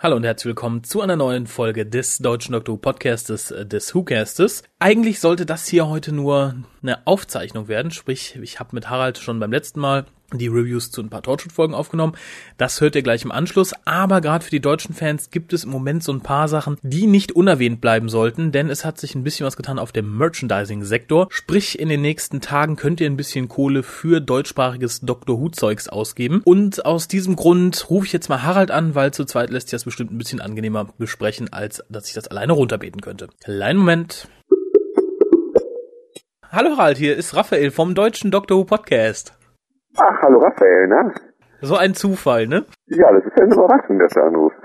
Hallo und herzlich willkommen zu einer neuen Folge des Deutschen Doktor Podcastes, äh, des WhoCastes. Eigentlich sollte das hier heute nur eine Aufzeichnung werden, sprich, ich habe mit Harald schon beim letzten Mal die Reviews zu ein paar Torchwood-Folgen aufgenommen. Das hört ihr gleich im Anschluss. Aber gerade für die deutschen Fans gibt es im Moment so ein paar Sachen, die nicht unerwähnt bleiben sollten, denn es hat sich ein bisschen was getan auf dem Merchandising-Sektor. Sprich, in den nächsten Tagen könnt ihr ein bisschen Kohle für deutschsprachiges Doctor Who-Zeugs ausgeben. Und aus diesem Grund rufe ich jetzt mal Harald an, weil zu zweit lässt sich das bestimmt ein bisschen angenehmer besprechen, als dass ich das alleine runterbeten könnte. Kleinen Moment. Hallo Harald, hier ist Raphael vom deutschen Doctor Who Podcast. Ach, hallo Raphael, ne? So ein Zufall, ne? Ja, das ist ja eine Überraschung, dass du anrufst.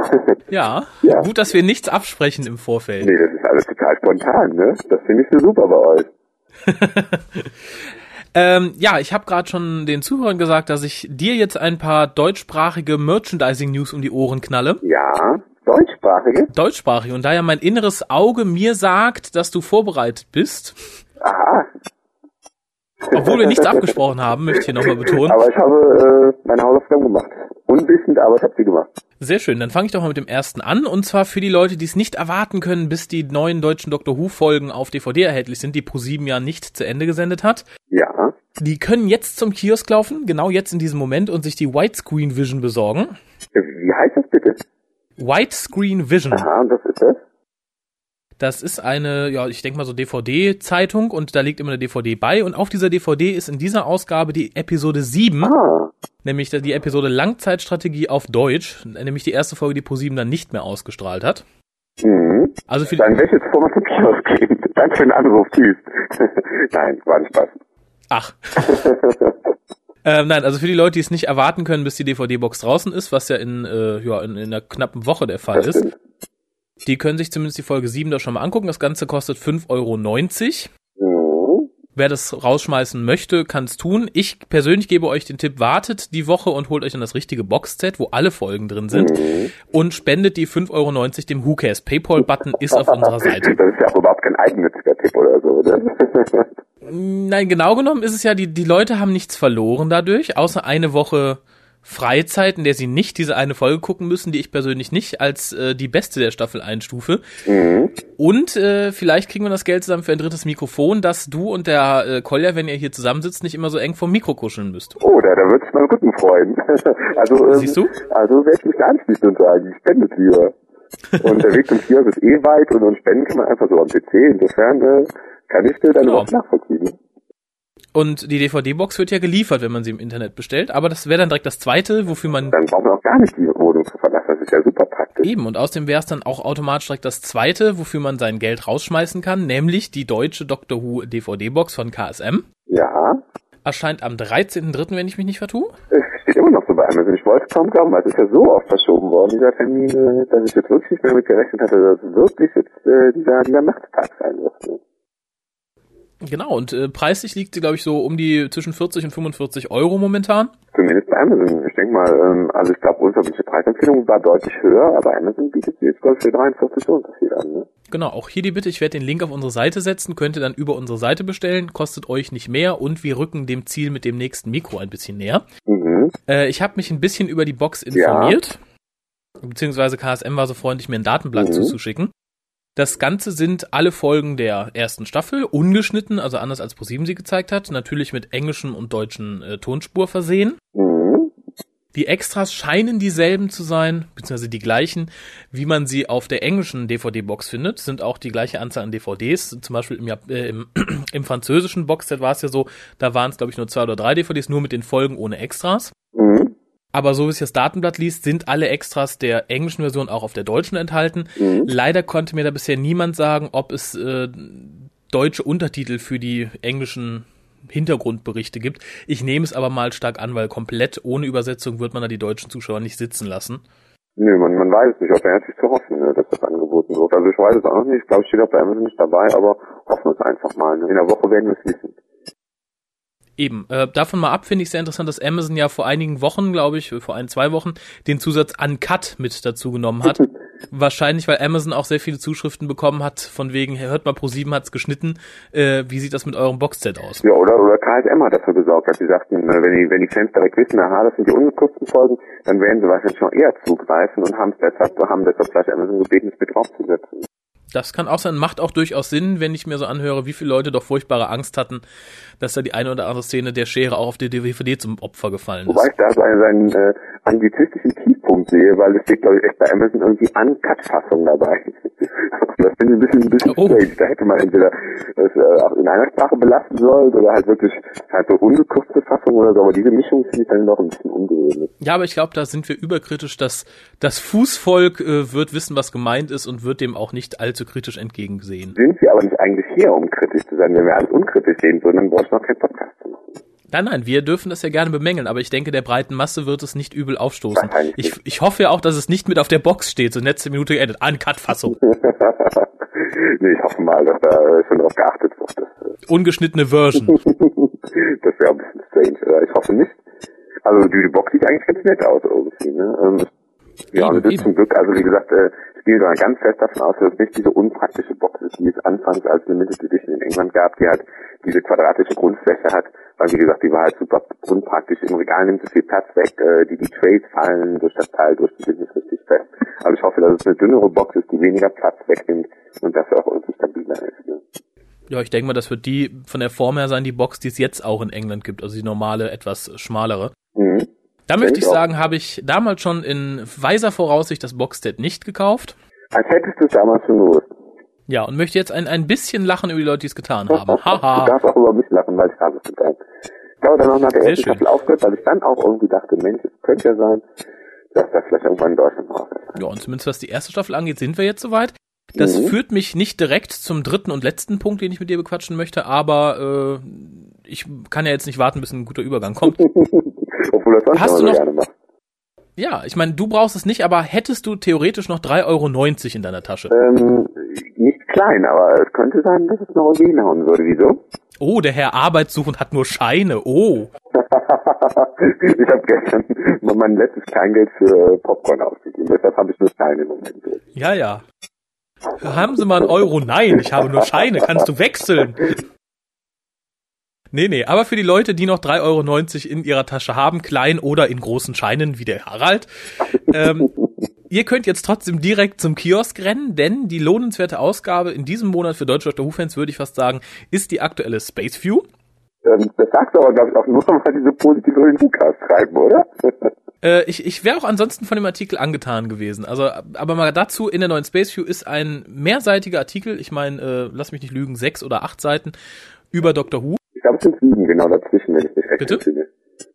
Ja. Ja. Gut, dass wir nichts absprechen im Vorfeld. nee, das ist alles total spontan, ne? Das finde ich so super bei euch. Ähm, ja, ich habe gerade schon den Zuhörern gesagt, dass ich dir jetzt ein paar deutschsprachige Merchandising-News um die Ohren knalle. Ja, deutschsprachige? Deutschsprachig. Und da ja mein inneres Auge mir sagt, dass du vorbereitet bist, Aha. obwohl wir nichts abgesprochen haben, möchte ich hier nochmal betonen. Aber ich habe äh, meine Hausaufgaben gemacht. Unwissend, aber ich habe sie gemacht. Sehr schön, dann fange ich doch mal mit dem ersten an. Und zwar für die Leute, die es nicht erwarten können, bis die neuen deutschen Doctor Who-Folgen auf DVD erhältlich sind, die Pro7 ja nicht zu Ende gesendet hat. Ja. Die können jetzt zum Kiosk laufen, genau jetzt in diesem Moment, und sich die Widescreen Vision besorgen. Wie heißt das bitte? Widescreen Vision. Aha, und was ist das? Das ist eine, ja, ich denke mal so DVD-Zeitung und da liegt immer eine DVD bei. Und auf dieser DVD ist in dieser Ausgabe die Episode 7, Ah, nämlich die Episode Langzeitstrategie auf Deutsch, nämlich die erste Folge, die Pro7 dann nicht mehr ausgestrahlt hat. mhm. Also für Dann zum Kiosk gehen. Danke für den Anruf, tschüss. Nein, war ein Spaß. ach. ähm, nein, also für die Leute, die es nicht erwarten können, bis die DVD-Box draußen ist, was ja in, äh, ja, in, in einer knappen Woche der Fall Das ist, stimmt. Die können sich zumindest die Folge 7 da schon mal angucken. Das Ganze kostet 5,90 Euro. Mhm. Wer das rausschmeißen möchte, kann es tun. Ich persönlich gebe euch den Tipp, wartet die Woche und holt euch dann das richtige Boxset, wo alle Folgen drin sind Mhm. und spendet die 5,90 Euro dem WhoCares. Paypal-Button ist auf unserer Seite. Das ist ja auch überhaupt kein eigennütziger Tipp oder so, oder? Nein, genau genommen ist es ja, die, die Leute haben nichts verloren dadurch, außer eine Woche Freizeit, in der sie nicht diese eine Folge gucken müssen, die ich persönlich nicht als äh, die beste der Staffel einstufe. mhm. Und äh, vielleicht kriegen wir das Geld zusammen für ein drittes Mikrofon, dass du und der äh, Kolja, wenn ihr hier zusammensitzt, nicht immer so eng vom Mikro kuscheln müsst. Oh, da, da würde sich mein Rücken freuen. also, ähm, Siehst du? Also werde ich mich da anschließen und sagen, ich spende es lieber. Und der Weg zum Kiosk ist eh weit und, und spenden kann man einfach so am PC. Insofern äh, kann ich dir dann Genau. überhaupt nachvollziehen. Und die DVD-Box wird ja geliefert, wenn man sie im Internet bestellt. Aber das wäre dann direkt das zweite, wofür man Dann braucht man auch gar nicht die Wohnung zu verlassen. Das ist ja super praktisch. eben und außerdem wäre es dann auch automatisch direkt das zweite, wofür man sein Geld rausschmeißen kann, nämlich die deutsche Doctor Who DVD-Box von KSM. Ja, Erscheint am 13.03., wenn ich mich nicht vertue. es steht immer noch so bei Amazon. Ich wollte es kaum glauben, weil es ist ja so oft verschoben worden, dieser Termin, äh, dass ich jetzt wirklich nicht mehr damit gerechnet hatte, dass es wirklich jetzt äh, dieser, dieser Nachtstag sein wird. Genau, und äh, preislich liegt sie, glaube ich, so um die zwischen 40 und 45 Euro momentan. Zumindest bei Amazon. Ich denke mal, ähm, also ich glaube, unverbindliche Preisempfehlung war deutlich höher, aber Amazon bietet sie jetzt, glaube ich, für 43 so Unterschied an. Ne? Genau, auch hier die Bitte, ich werde den Link auf unsere Seite setzen, könnt ihr dann über unsere Seite bestellen, kostet euch nicht mehr und wir rücken dem Ziel mit dem nächsten Mikro ein bisschen näher. Mhm. Äh, ich habe mich ein bisschen über die Box informiert, beziehungsweise KSM war so freundlich, mir ein Datenblatt Mhm. zuzuschicken. Das Ganze sind alle Folgen der ersten Staffel, ungeschnitten, also anders als ProSieben sie gezeigt hat, natürlich mit englischen und deutschen äh, Tonspur versehen. Mhm. Die Extras scheinen dieselben zu sein, beziehungsweise die gleichen, wie man sie auf der englischen DVD-Box findet. Sind auch die gleiche Anzahl an DVDs. Zum Beispiel im, äh, im, im französischen Boxset war es ja so, da waren es, glaube ich, nur zwei oder drei DVDs, nur mit den Folgen ohne Extras. Mhm. Aber so wie es das Datenblatt liest, sind alle Extras der englischen Version auch auf der deutschen enthalten. Mhm. Leider konnte mir da bisher niemand sagen, ob es äh, deutsche Untertitel für die englischen Hintergrundberichte gibt. Ich nehme es aber mal stark an, weil komplett ohne Übersetzung wird man da die deutschen Zuschauer nicht sitzen lassen. Nö, man, man weiß es nicht, ob er sich zu hoffen, ne, dass das angeboten wird. Also ich weiß es auch noch nicht, ich glaube, steht auch bei Amazon nicht dabei, aber hoffen wir es einfach mal. Ne? In der Woche werden wir es wissen. Eben, äh, davon mal ab finde ich sehr interessant, dass Amazon ja vor einigen Wochen, glaube ich, vor ein, zwei Wochen, den Zusatz Uncut mit dazu genommen hat. Wahrscheinlich, weil Amazon auch sehr viele Zuschriften bekommen hat, von wegen, hört mal, Pro7 hat's geschnitten, äh, wie sieht das mit eurem Boxset aus? Ja, oder, oder ASM hat dafür gesorgt, dass sie sagten, äh, wenn die, wenn die Fans direkt wissen, aha, das sind die ungekürzten Folgen, dann werden sie wahrscheinlich schon eher zugreifen und haben es deshalb, haben deshalb vielleicht Amazon gebeten, es mit draufzusetzen. Das kann auch sein, macht auch durchaus Sinn, wenn ich mir so anhöre, wie viele Leute doch furchtbare Angst hatten, dass da die eine oder andere Szene der Schere auch auf die DVD zum Opfer gefallen ist. Wobei ich da so einen, seinen äh, anglizistischen Tiefpunkt sehe, weil es steht, glaube ich, echt bei Amazon irgendwie Uncut-Fassung dabei. das finde ich ein bisschen, ein bisschen oh. strange. Da hätte man entweder das äh, auch in einer Sprache belasten sollen oder halt wirklich halt so ungekürzte Fassung oder so, aber diese Mischung finde ich dann doch ein bisschen ungewöhnlich. Ja, aber ich glaube, da sind wir überkritisch, dass das Fußvolk äh, wird wissen, was gemeint ist und wird dem auch nicht allzu kritisch entgegensehen. Sind wir aber nicht eigentlich hier, um kritisch zu sein, wenn wir alles unkritisch sehen würden, dann brauchst du noch keinen Podcast zu machen. Nein, nein, wir dürfen das ja gerne bemängeln, aber ich denke, der breiten Masse wird es nicht übel aufstoßen. Ich, ich hoffe ja auch, dass es nicht mit auf der Box steht, so letzte Minute geendet. Uncut-Fassung. nee, ich hoffe mal, dass da schon drauf geachtet wird. Dass, Ungeschnittene Version. das wäre ein bisschen strange. Ich hoffe nicht. Also die, Box sieht eigentlich ganz nett aus irgendwie. Ne? Ähm, ja, das ist zum Glück, also wie gesagt, ich gehe da ganz fest davon aus, dass es nicht diese unpraktische Box ist, die es anfangs als Limited Edition in England gab, die halt diese quadratische Grundfläche hat, weil wie gesagt, die war halt super unpraktisch. Im Regal nimmt es viel Platz weg, äh, die, die Trays fallen durch das Teil durch, die sind nicht richtig fest. Also ich hoffe, dass es eine dünnere Box ist, die weniger Platz wegnimmt und dafür auch irgendwie stabiler ist. Ne? Ja, ich denke mal, das wird die von der Form her sein, die Box, die es jetzt auch in England gibt, also die normale, etwas schmalere. Mhm. Da möchte ich sagen, habe ich damals schon in weiser Voraussicht das Boxset nicht gekauft. Als hättest du es damals schon gewusst. Ja, und möchte jetzt ein, ein bisschen lachen über die Leute, die es getan haben. Haha. du darfst auch über mich lachen, weil ich habe es getan. Ich habe dann noch nach der ersten Staffel aufgehört, weil ich dann auch irgendwie dachte, Mensch, es könnte ja sein, dass das vielleicht irgendwann in Deutschland raus ist. Ja, und zumindest was die erste Staffel angeht, sind wir jetzt soweit. Das mhm. führt mich nicht direkt zum dritten und letzten Punkt, den ich mit dir bequatschen möchte, aber äh, ich kann ja jetzt nicht warten, bis ein guter Übergang kommt. Obwohl das sonst Hast du noch, gerne macht. Ja, ich meine, du brauchst es nicht, aber hättest du theoretisch noch 3,90 Euro in deiner Tasche? Ähm, nicht klein, aber es könnte sein, dass es noch irgendwie hinhauen würde. Wieso? Oh, der Herr Arbeitssuchend hat nur Scheine. Oh. ich habe gestern mein letztes Kleingeld für Popcorn ausgegeben. Deshalb habe ich nur Scheine im Moment. Ja, ja. Haben Sie mal einen Euro? Nein, ich habe nur Scheine. Kannst du wechseln? Nee, nee, aber für die Leute, die noch 3,90 Euro in ihrer Tasche haben, klein oder in großen Scheinen wie der Harald, ähm, ihr könnt jetzt trotzdem direkt zum Kiosk rennen, denn die lohnenswerte Ausgabe in diesem Monat für deutsche Doctor Who-Fans, würde ich fast sagen, ist die aktuelle Space View. Ähm, das sagst du aber, glaube ich, auch nur, weil diese positive Review-Cast schreiben, oder? Äh, ich ich wäre auch ansonsten von dem Artikel angetan gewesen. Also, aber mal dazu, in der neuen Space View ist ein mehrseitiger Artikel, ich meine, äh, lass mich nicht lügen, sechs oder acht Seiten über Doctor Who glaube, es sind sieben genau dazwischen, wenn ich mich recht entsinne.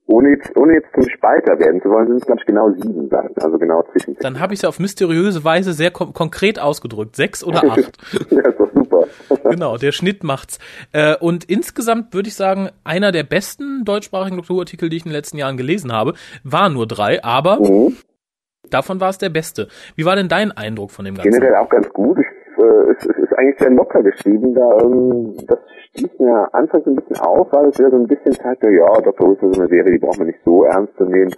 Ohne jetzt, ohne jetzt zum Spalter werden zu wollen, sind es ganz genau sieben Seiten, also genau zwischen. Dann habe ich es auf mysteriöse Weise sehr kon konkret ausgedrückt. Sechs oder acht. ja, ist doch super. genau, der Schnitt macht's. Äh, und insgesamt würde ich sagen, einer der besten deutschsprachigen Doktorartikel, die ich in den letzten Jahren gelesen habe, war nur drei, aber mhm. davon war es der beste. Wie war denn dein Eindruck von dem Ganzen? Generell auch ganz gut. Ich, äh, es, es, ist eigentlich sehr locker geschrieben. Da, ähm, das stieß mir anfangs ein bisschen auf, weil es wieder so ein bisschen zeigte, ja, Dr. Who ist so eine Serie, die braucht man nicht so ernst zu nehmen.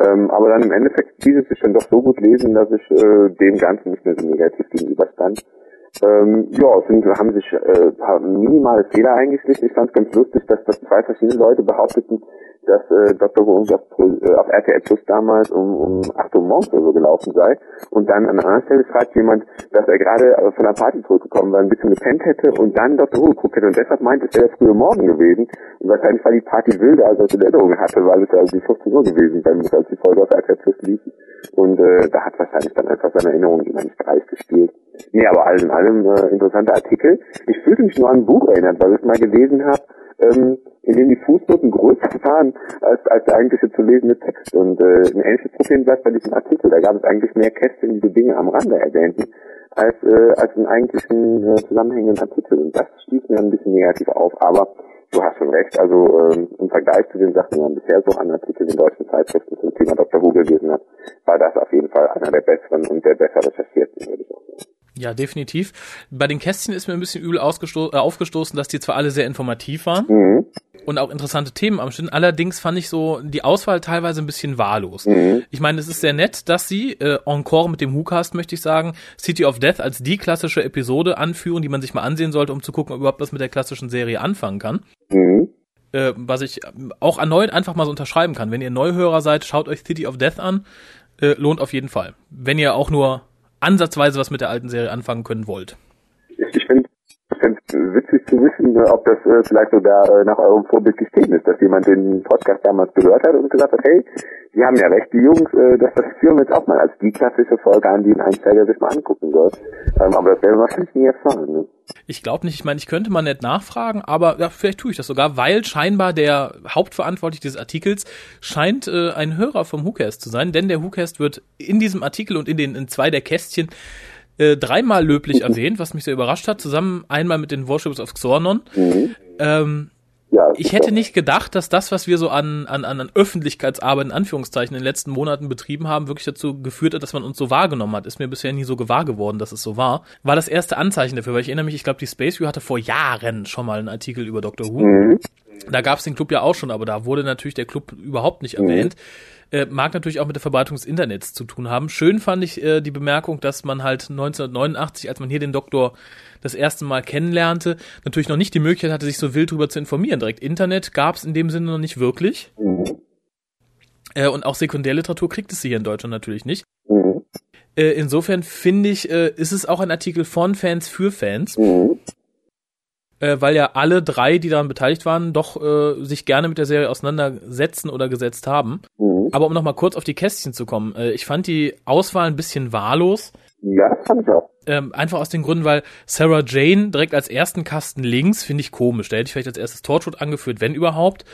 Ähm, aber dann im Endeffekt ließ es sich dann doch so gut lesen, dass ich äh, dem Ganzen nicht mehr so negativ gegenüberstand. Ähm, ja, es sind, haben sich äh, paar minimale Fehler eingeschlichen. Ich fand es ganz lustig, dass das zwei verschiedene Leute behaupteten, dass äh, Dr. Irgendwie auf, äh, auf RTL Plus damals um, um 8 Uhr morgens oder so gelaufen sei. Und dann an einer Stelle schreibt jemand, dass er gerade äh, von der Party zurückgekommen war, ein bisschen gepennt hätte und dann Dr. Who geguckt hätte. Und deshalb meint, es wäre der frühe Morgen gewesen. Und wahrscheinlich war die Party wilder, als er es in Erinnerung hatte, weil es ja also 15 Uhr gewesen sein muss, als die Folge auf RTL Plus lief. Und äh, da hat wahrscheinlich dann einfach seine Erinnerung jemand nicht reich gespielt. Nee, aber alles in allem äh, interessanter Artikel. Ich fühlte mich nur an ein Buch erinnert, weil ich mal gelesen habe, ähm, in dem die Fußnoten größer waren als, als der eigentliche zu lesende Text. Und äh, ein ähnliches Problem bleibt bei diesem Artikel. Da gab es eigentlich mehr Kästchen, die Dinge am Rande erwähnten, als, äh, als einen eigentlichen äh, zusammenhängenden Artikel. Und das stieß mir ein bisschen negativ auf. Aber du hast schon recht. Also ähm, im Vergleich zu den Sachen, die man bisher so an Artikeln in deutschen Zeitschriften zum Thema Dr. Who gelesen hat, war das auf jeden Fall einer der besseren und der besser recherchierten, würde ich auch sagen. Ja, definitiv. Bei den Kästchen ist mir ein bisschen übel äh, aufgestoßen, dass die zwar alle sehr informativ waren mhm. Und auch interessante Themen am Stünden. Allerdings fand ich so die Auswahl teilweise ein bisschen wahllos. Mhm. Ich meine, es ist sehr nett, dass sie, äh, encore mit dem WhoCast möchte ich sagen, City of Death als die klassische Episode anführen, die man sich mal ansehen sollte, um zu gucken, ob überhaupt was mit der klassischen Serie anfangen kann. Mhm. äh, was ich auch erneut einfach mal so unterschreiben kann. Wenn ihr Neuhörer seid, schaut euch City of Death an. Äh, lohnt auf jeden Fall. Wenn ihr auch nur ansatzweise was mit der alten Serie anfangen können wollt. Ich finde es witzig zu wissen, äh, ob das äh, vielleicht sogar äh, nach eurem Vorbild geschehen ist, dass jemand den Podcast damals gehört hat und gesagt hat, hey, die haben ja recht, die Jungs, äh, das, das führen wir jetzt auch mal als die klassische Folge an, die ein Einsteiger sich mal angucken soll. Ähm, aber das werden wir wahrscheinlich nie erfahren. Ne? Ich glaube nicht, ich meine, ich könnte mal nicht nachfragen, aber ja, vielleicht tue ich das sogar, weil scheinbar der Hauptverantwortliche dieses Artikels scheint äh, ein Hörer vom WhoCast zu sein, denn der WhoCast wird in diesem Artikel und in den in zwei der Kästchen äh, dreimal löblich erwähnt, was mich sehr überrascht hat, zusammen einmal mit den Worships of Xornon. Mhm. Ähm, ja, ich hätte nicht gedacht, dass das, was wir so an, an, an Öffentlichkeitsarbeit in Anführungszeichen in den letzten Monaten betrieben haben, wirklich dazu geführt hat, dass man uns so wahrgenommen hat. Ist mir bisher nie so gewahr geworden, dass es so war. War das erste Anzeichen dafür, weil ich erinnere mich, ich glaube, die Space View hatte vor Jahren schon mal einen Artikel über Dr. Who. Mhm. Da gab es den Club ja auch schon, aber da wurde natürlich der Club überhaupt nicht mhm. erwähnt. Äh, mag natürlich auch mit der Verbreitung des Internets zu tun haben. Schön fand ich äh, die Bemerkung, dass man halt 1989, als man hier den Doktor das erste Mal kennenlernte, natürlich noch nicht die Möglichkeit hatte, sich so wild drüber zu informieren. Direkt Internet gab es in dem Sinne noch nicht wirklich. Mhm. Äh, und auch Sekundärliteratur kriegt es hier in Deutschland natürlich nicht. Mhm. Äh, insofern finde ich, äh, ist es auch ein Artikel von Fans für Fans. Mhm äh, weil ja alle drei, die daran beteiligt waren, doch äh, sich gerne mit der Serie auseinandersetzen oder gesetzt haben. Mhm. Aber um nochmal kurz auf die Kästchen zu kommen, äh, ich fand die Auswahl ein bisschen wahllos. Ja, das fand ich auch. Ähm, einfach aus den Gründen, weil Sarah Jane direkt als ersten Kasten links finde ich komisch. Da hätte ich vielleicht als erstes Torchwood angeführt, wenn überhaupt.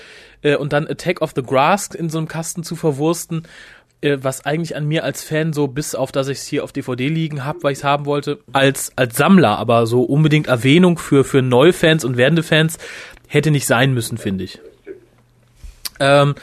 Äh, und dann Attack of the Grass in so einem Kasten zu verwursten äh, was eigentlich an mir als Fan so, bis auf dass ich es hier auf DVD liegen habe, weil ich es haben wollte, als, als Sammler, aber so unbedingt Erwähnung für, für Neufans und werdende Fans hätte nicht sein müssen, finde ich. Ähm,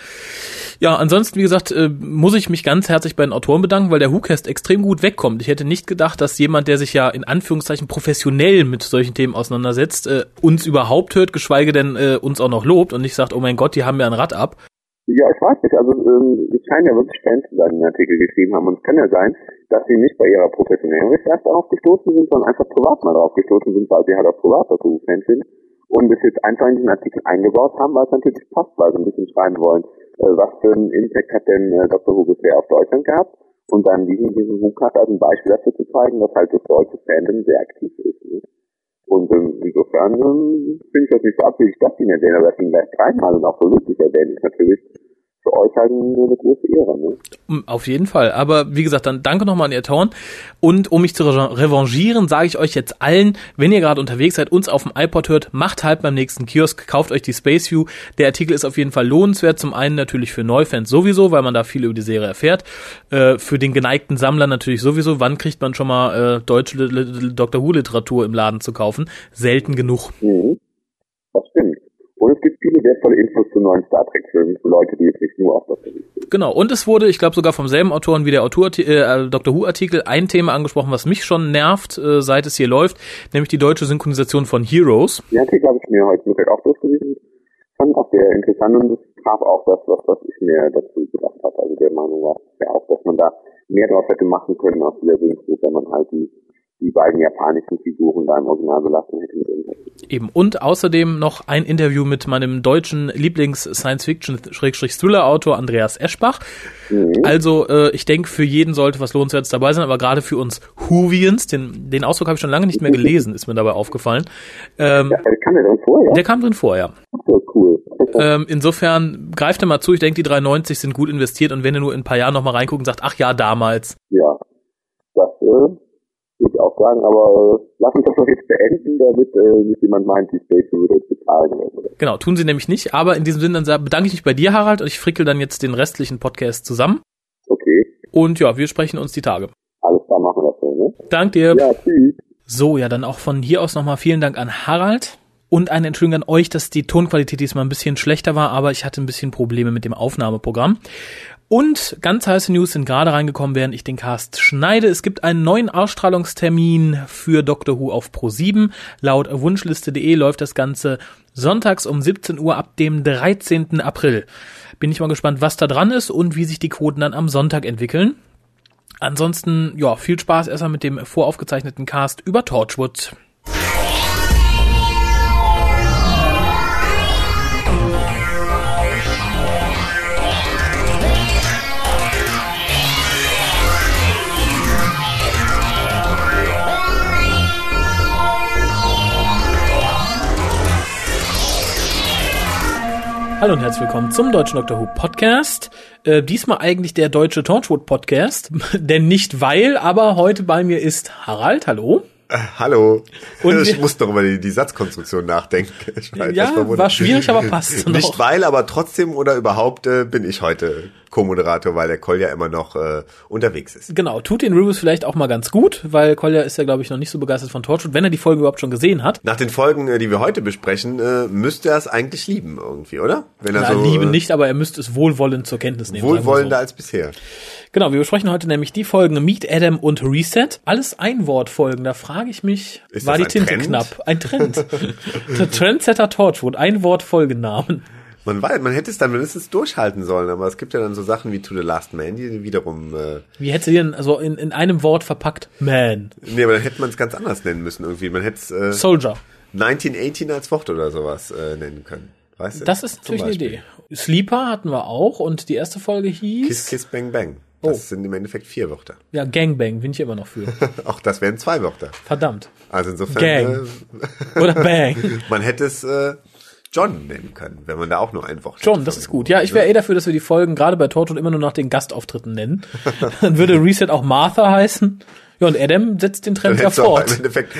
ja, ansonsten, wie gesagt, äh, muss ich mich ganz herzlich bei den Autoren bedanken, weil der WhoCast extrem gut wegkommt. Ich hätte nicht gedacht, dass jemand, der sich ja in Anführungszeichen professionell mit solchen Themen auseinandersetzt, äh, uns überhaupt hört, geschweige denn äh, uns auch noch lobt und nicht sagt, oh mein Gott, die haben ja ein Rad ab. Ja, ich weiß nicht. Also ähm, es scheinen ja wirklich Fans zu sein, die den Artikel geschrieben haben. Und es kann ja sein, dass sie nicht bei ihrer professionellen Recherche darauf gestoßen sind, sondern einfach privat mal darauf gestoßen sind, weil sie halt auch privat dazu Fans sind. Und es jetzt einfach in diesen Artikel eingebaut haben, weil es natürlich passt, weil sie ein bisschen schreiben wollen, äh, was für einen Impact hat denn äh, Dr. Who bisher auf Deutschland gehabt. Und dann diesen, diesen Who-Cut als ein Beispiel dafür zu zeigen, dass halt das deutsche Fandom sehr aktiv ist. Und ähm, insofern ähm, finde ich das nicht so abwegig, dass ihn erwähnen, aber dass ihn gleich dreimal und auch so lustig erwähnen, ist natürlich für euch halt eine große Ehre. Ne? Mm, auf jeden Fall. Aber wie gesagt, dann danke nochmal an ihr Torn. Und um mich zu revanchieren, sage ich euch jetzt allen, wenn ihr gerade unterwegs seid, uns auf dem iPod hört, macht halt beim nächsten Kiosk, kauft euch die Space View. Der Artikel ist auf jeden Fall lohnenswert. Zum einen natürlich für Neufans sowieso, weil man da viel über die Serie erfährt. Äh, für den geneigten Sammler natürlich sowieso. Wann kriegt man schon mal äh, deutsche Dr. Who-Literatur im Laden zu kaufen? Selten genug. Mhm. Das stimmt. Wertvolle Infos zu neuen Star Trek-Filmen für Leute, die jetzt nicht nur auf Dr. Who sind. Genau, und es wurde, ich glaube sogar vom selben Autoren wie der Autor, äh, Dr. Who-Artikel, ein Thema angesprochen, was mich schon nervt, äh, seit es hier läuft, nämlich die deutsche Synchronisation von Heroes. Den Artikel habe ich mir heute Mittag auch durchgelesen. Fand auch sehr interessant und das traf auch das, was, was ich mir dazu gedacht habe. Also der Meinung war ja auch, dass man da mehr draus hätte machen können aus dieser Synchro, wenn man halt die die beiden japanischen Figuren da im Original belassen hätte mit Eben. Und außerdem noch ein Interview mit meinem deutschen Lieblings-Science-Fiction-Thriller-Autor Andreas Eschbach. Mhm. Also, äh, ich denke, für jeden sollte was Lohnenswertes dabei sein, aber gerade für uns Huvians, den, den Ausdruck habe ich schon lange nicht mehr gelesen, ist mir dabei aufgefallen. Ähm, ja, der kam ja drin vor, ja? Der kam drin vor, ja. Cool. Ähm, insofern greift er mal zu. Ich denke, die 3,90 sind gut investiert und wenn ihr nur in ein paar Jahren nochmal reinguckt und sagt, ach ja, damals. Ja, das äh, würde ich auch sagen, aber äh, lass uns das doch jetzt beenden, damit äh, nicht jemand meint, die Space würde jetzt bezahlen oder Genau, tun sie nämlich nicht, aber in diesem Sinne dann bedanke ich mich bei dir, Harald, und ich frickel dann jetzt den restlichen Podcast zusammen. Okay. Und ja, wir sprechen uns die Tage. Alles klar, machen wir so, ne? Dank dir. Ja, tschüss. So, ja, dann auch von hier aus nochmal vielen Dank an Harald. Und eine Entschuldigung an euch, dass die Tonqualität diesmal ein bisschen schlechter war, aber ich hatte ein bisschen Probleme mit dem Aufnahmeprogramm. Und ganz heiße News sind gerade reingekommen, während ich den Cast schneide. Es gibt einen neuen Ausstrahlungstermin für Doctor Who auf Pro7. Laut Wunschliste.de läuft das Ganze sonntags um 17 Uhr ab dem 13. April. Bin ich mal gespannt, was da dran ist und wie sich die Quoten dann am Sonntag entwickeln. Ansonsten, ja, viel Spaß erstmal mit dem voraufgezeichneten Cast über Torchwood. Hallo und herzlich willkommen zum Deutschen Dr. Who Podcast. Äh, diesmal eigentlich der deutsche Torchwood Podcast, denn nicht weil, aber heute bei mir ist Harald. Hallo. Äh, hallo. Und ich wir- muss noch über die, die Satzkonstruktion nachdenken. Ich war Ja, war schwierig, aber passt noch. Nicht weil, aber trotzdem oder überhaupt äh, bin ich heute Co-Moderator, weil der Kolja immer noch äh, unterwegs ist. Genau, tut den Reviews vielleicht auch mal ganz gut, weil Kolja ist ja, glaube ich, noch nicht so begeistert von Torchwood, wenn er die Folge überhaupt schon gesehen hat. Nach den Folgen, äh, die wir heute besprechen, äh, müsste er es eigentlich lieben irgendwie, oder? Wenn er Na, so Liebe äh, nicht, aber er müsste es wohlwollend zur Kenntnis nehmen. wohlwollender so. als bisher. Genau, wir besprechen heute nämlich die Folgen Meet Adam und Reset. Alles Einwortfolgen, da frage ich mich, Ist war die Tinte Trend? knapp? Ein Trend. Trendsetter Torchwood, ein Wort Folgennamen. Man weiß, man hätte es dann mindestens durchhalten sollen, aber es gibt ja dann so Sachen wie To the Last Man, die wiederum äh, Wie hätte sie denn, also in, in einem Wort verpackt? Man. Nee, aber dann hätte man es ganz anders nennen müssen irgendwie. Man hätte es äh, Soldier. 1918 als Wort oder sowas äh, nennen können. Weißt du? Das ist natürlich eine. Idee. Sleeper hatten wir auch und die erste Folge hieß Kiss, Kiss, Bang, Bang. Das Oh. sind im Endeffekt vier Wörter. ja Gangbang, bin ich immer noch für. Auch das wären zwei Wörter. Verdammt. Also insofern, Gang. Äh, Oder Bang. man hätte es äh, John nennen können, wenn man da auch nur ein Wort John, das ist gut. Ja, ich wäre eh dafür, dass wir die Folgen gerade bei Torchwood immer nur nach den Gastauftritten nennen. Dann würde Reset auch Martha heißen. Ja, und Adam setzt den Dann Trend ja auch im fort. Endeffekt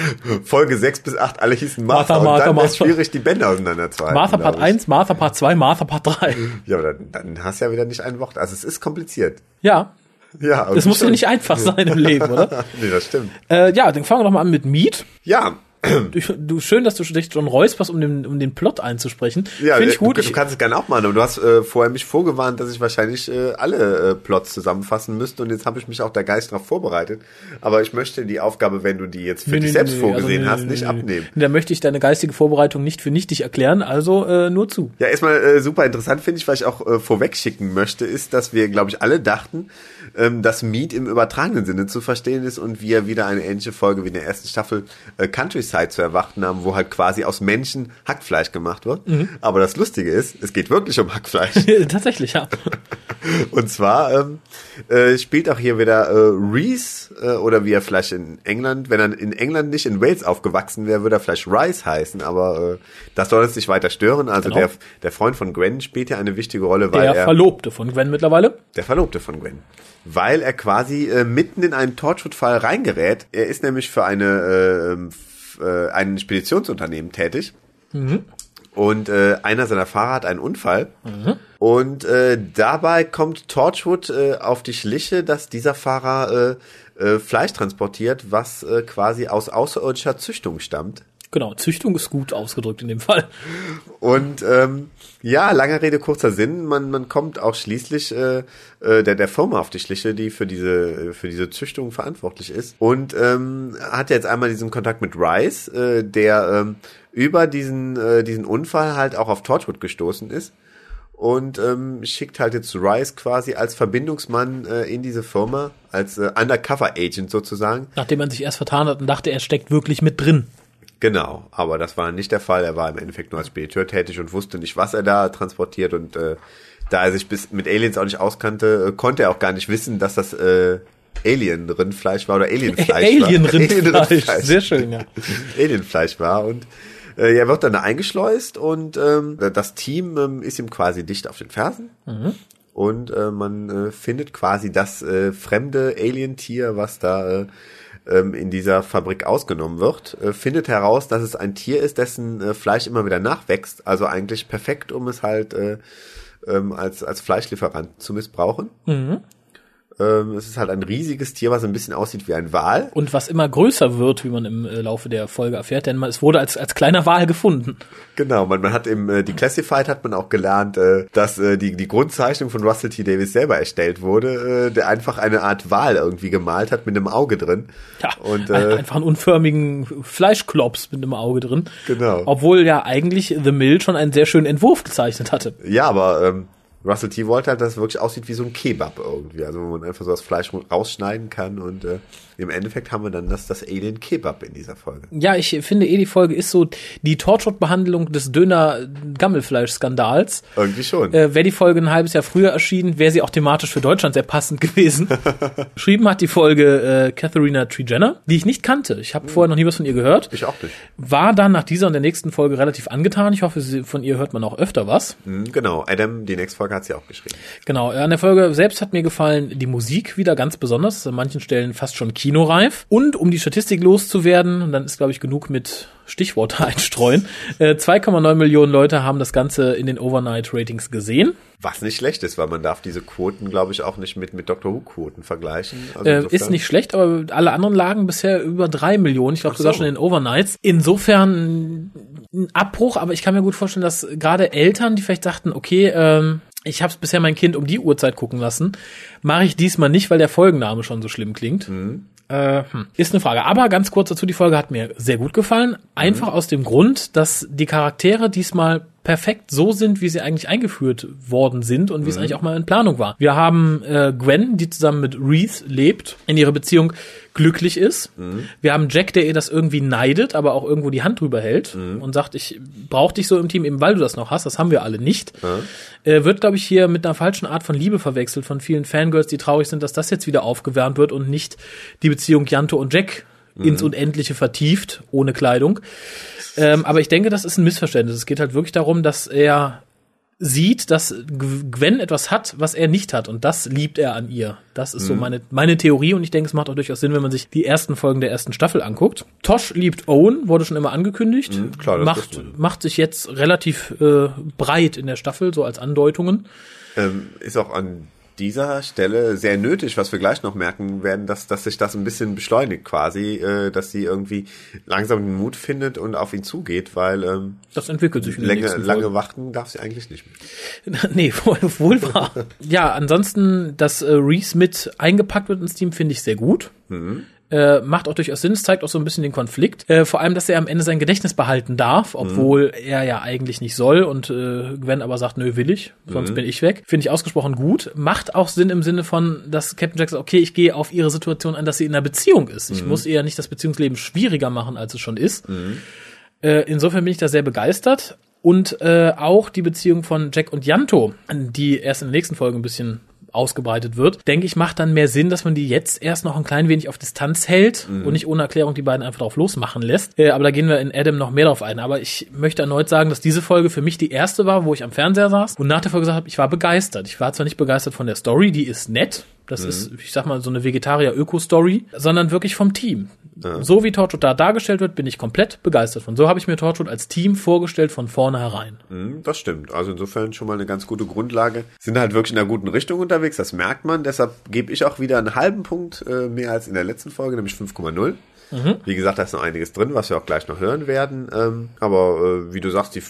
Folge 6 bis 8 alle hießen Martha, Martha, und Martha, dann wäre Martha. schwierig, die Bänder auseinander zu halten. Martha Part glaub ich. 1, Martha Part 2, Martha Part 3. Ja, aber dann, dann hast du ja wieder nicht ein Wort. Also es ist kompliziert. Ja, Ja, das muss ja nicht einfach sein im Leben, oder? nee, das stimmt. Äh, ja, dann fangen wir doch mal an mit Meet. Ja, Du, du, schön, dass du dich schon räusperst, um den, um den Plot einzusprechen. Ja, Finde ich du, gut. du Ich, kannst es gerne auch machen, aber du hast äh, vorher mich vorgewarnt, dass ich wahrscheinlich äh, alle äh, Plots zusammenfassen müsste und jetzt habe ich mich auch der Geist darauf vorbereitet. Aber ich möchte die Aufgabe, wenn du die jetzt für Nee, dich nee, selbst nee, vorgesehen also, hast, nicht abnehmen. Da möchte ich deine geistige Vorbereitung nicht für nichtig erklären, also äh, nur zu. Ja, erstmal äh, super interessant finde ich, was ich auch äh, vorweg schicken möchte, ist, dass wir, glaube ich, alle dachten, ähm, dass Meat im übertragenen Sinne zu verstehen ist und wir wieder eine ähnliche Folge wie in der ersten Staffel äh, Countryside zu erwarten haben, wo halt quasi aus Menschen Hackfleisch gemacht wird. Mhm. Aber das Lustige ist, es geht wirklich um Hackfleisch. Tatsächlich, ja. Und zwar ähm, äh, spielt auch hier wieder äh, Reese äh, oder wie er vielleicht in England, wenn er in England nicht in Wales aufgewachsen wäre, würde er vielleicht Rice heißen, aber äh, das soll uns nicht weiter stören. Also Genau. der, der Freund von Gwen spielt ja eine wichtige Rolle, weil Der er Verlobte von Gwen mittlerweile. der Verlobte von Gwen. Weil er quasi äh, mitten in einen Torchwood-Fall reingerät. Er ist nämlich für eine, äh, äh, ein Speditionsunternehmen tätig. Und äh, einer seiner Fahrer hat einen Unfall. Und äh, dabei kommt Torchwood äh, auf die Schliche, dass dieser Fahrer äh, äh, Fleisch transportiert, was äh, quasi aus außerirdischer Züchtung stammt. Genau, Züchtung ist gut ausgedrückt in dem Fall. Und ähm, ja, langer Rede, kurzer Sinn, man, man kommt auch schließlich äh, äh, der, der Firma auf die Schliche, die für diese, für diese Züchtung verantwortlich ist. Und ähm, hat jetzt einmal diesen Kontakt mit Rice, äh, der ähm, über diesen, äh, diesen Unfall halt auch auf Torchwood gestoßen ist. Und ähm, schickt halt jetzt Rice quasi als Verbindungsmann äh, in diese Firma, als äh, Undercover-Agent sozusagen. Nachdem man sich erst vertan hat und dachte, er steckt wirklich mit drin. Genau, aber das war nicht der Fall. Er war im Endeffekt nur als Spediteur tätig und wusste nicht, was er da transportiert. Und äh, da er sich bis mit Aliens auch nicht auskannte, äh, konnte er auch gar nicht wissen, dass das äh, Alien-Rindfleisch war oder Alienfleisch war. Alien-Rindfleisch. Alien-Rindfleisch. Sehr schön, ja. Alienfleisch war und äh, er wird dann da eingeschleust und ähm, das Team ähm, ist ihm quasi dicht auf den Fersen. Und äh, man äh, findet quasi das äh, fremde Alientier, was da äh, ähm, in dieser Fabrik ausgenommen wird, äh, findet heraus, dass es ein Tier ist, dessen äh, Fleisch immer wieder nachwächst. Also eigentlich perfekt, um es halt äh, ähm, als, als Fleischlieferant zu missbrauchen. Ähm, es ist halt ein riesiges Tier, was ein bisschen aussieht wie ein Wal. Und was immer größer wird, wie man im äh, Laufe der Folge erfährt, denn man, es wurde als, als kleiner Wal gefunden. Genau, man, man hat im äh, die Classified hat man auch gelernt, äh, dass äh, die die Grundzeichnung von Russell T Davis selber erstellt wurde, äh, der einfach eine Art Wal irgendwie gemalt hat mit einem Auge drin. Ja, und ein, äh, einfach einen unförmigen Fleischklops mit einem Auge drin. Genau. Obwohl ja eigentlich The Mill schon einen sehr schönen Entwurf gezeichnet hatte. ja, aber ähm, Russell T. wollte halt, dass es wirklich aussieht wie so ein Kebab irgendwie, also wo man einfach so das Fleisch rausschneiden kann und äh, im Endeffekt haben wir dann das, das Alien Kebab in dieser Folge. Ja, ich finde eh, die Folge ist so die Torchwood-Behandlung des Döner-Gammelfleisch-Skandals. Irgendwie schon. Äh, wäre die Folge ein halbes Jahr früher erschienen, wäre sie auch thematisch für Deutschland sehr passend gewesen. Geschrieben hat die Folge äh, Katharina Trigenna, die ich nicht kannte. Ich habe mhm. vorher noch nie was von ihr gehört. Ich auch nicht. War dann nach dieser und der nächsten Folge relativ angetan. Ich hoffe, sie, von ihr hört man auch öfter was. Mhm, genau, Adam, die nächste Folge hat sie auch geschrieben. Genau, an der Folge selbst hat mir gefallen die Musik wieder ganz besonders. An manchen Stellen fast schon kinoreif. Und um die Statistik loszuwerden, und dann ist, glaube ich, genug mit Stichworte einstreuen. Äh, 2,9 Millionen Leute haben das Ganze in den Overnight-Ratings gesehen. Was nicht schlecht ist, weil man darf diese Quoten, glaube ich, auch nicht mit, mit Dr. Who-Quoten vergleichen. Also äh, ist nicht schlecht, aber alle anderen lagen bisher über drei Millionen. Ich glaube sogar schon in den Overnights. Insofern ein Abbruch, aber ich kann mir gut vorstellen, dass gerade Eltern, die vielleicht dachten, okay, ähm, ich habe bisher mein Kind um die Uhrzeit gucken lassen, mache ich diesmal nicht, weil der Folgenname schon so schlimm klingt. Mhm. Äh, hm. Ist eine Frage. Aber ganz kurz dazu, die Folge hat mir sehr gut gefallen. Einfach mhm. aus dem Grund, dass die Charaktere diesmal perfekt so sind, wie sie eigentlich eingeführt worden sind und wie es mhm. eigentlich auch mal in Planung war. Wir haben äh, Gwen, die zusammen mit Reese lebt, in ihrer Beziehung glücklich ist. Mhm. Wir haben Jack, der ihr das irgendwie neidet, aber auch irgendwo die Hand drüber hält mhm. und sagt, ich brauche dich so im Team, eben weil du das noch hast. Das haben wir alle nicht. Äh, wird, glaube ich, hier mit einer falschen Art von Liebe verwechselt von vielen Fangirls, die traurig sind, dass das jetzt wieder aufgewärmt wird und nicht die Beziehung Janto und Jack ins mhm. Unendliche vertieft, ohne Kleidung. Ähm, aber ich denke, das ist ein Missverständnis. Es geht halt wirklich darum, dass er sieht, dass Gwen etwas hat, was er nicht hat. Und das liebt er an ihr. Das ist mhm. so meine, meine Theorie. Und ich denke, es macht auch durchaus Sinn, wenn man sich die ersten Folgen der ersten Staffel anguckt. Tosh liebt Owen, wurde schon immer angekündigt. Mhm, klar, das macht, macht sich jetzt relativ äh, breit in der Staffel, so als Andeutungen. Ähm, ist auch an dieser Stelle sehr nötig, was wir gleich noch merken werden, dass, dass sich das ein bisschen beschleunigt quasi, äh, dass sie irgendwie langsam den Mut findet und auf ihn zugeht, weil ähm, das entwickelt sich in Länge, lange warten darf sie eigentlich nicht mehr. nee, wohl, wohl wahr. ja, ansonsten, dass äh, Reese mit eingepackt wird ins Team, finde ich sehr gut. Mhm. Äh, macht auch durchaus Sinn, es zeigt auch so ein bisschen den Konflikt. Äh, vor allem, dass er am Ende sein Gedächtnis behalten darf, obwohl mhm. er ja eigentlich nicht soll und äh, Gwen aber sagt, nö, will ich, sonst mhm. bin ich weg. Finde ich ausgesprochen gut. Macht auch Sinn im Sinne von, dass Captain Jack sagt, okay, ich gehe auf ihre Situation an, dass sie in einer Beziehung ist. Ich mhm. muss ihr nicht das Beziehungsleben schwieriger machen, als es schon ist. Mhm. Äh, insofern bin ich da sehr begeistert. Und äh, auch die Beziehung von Jack und Janto, die erst in der nächsten Folge ein bisschen ausgebreitet wird, denke ich, macht dann mehr Sinn, dass man die jetzt erst noch ein klein wenig auf Distanz hält mhm. und nicht ohne Erklärung die beiden einfach drauf losmachen lässt. Äh, aber da gehen wir in Adam noch mehr drauf ein. Aber ich möchte erneut sagen, dass diese Folge für mich die erste war, wo ich am Fernseher saß und nach der Folge gesagt habe, ich war begeistert. Ich war zwar nicht begeistert von der Story, die ist nett, das mhm. ist, ich sag mal, so eine Vegetarier-Öko-Story, sondern wirklich vom Team. Ja. So wie Torchwood da dargestellt wird, bin ich komplett begeistert von. So habe ich mir Torchwood als Team vorgestellt von vornherein. Mhm, das stimmt. Also insofern schon mal eine ganz gute Grundlage. Sind halt wirklich in einer guten Richtung unterwegs, das merkt man. Deshalb gebe ich auch wieder einen halben Punkt äh, mehr als in der letzten Folge, nämlich 5,0. Mhm. Wie gesagt, da ist noch einiges drin, was wir auch gleich noch hören werden. Ähm, aber äh, wie du sagst, die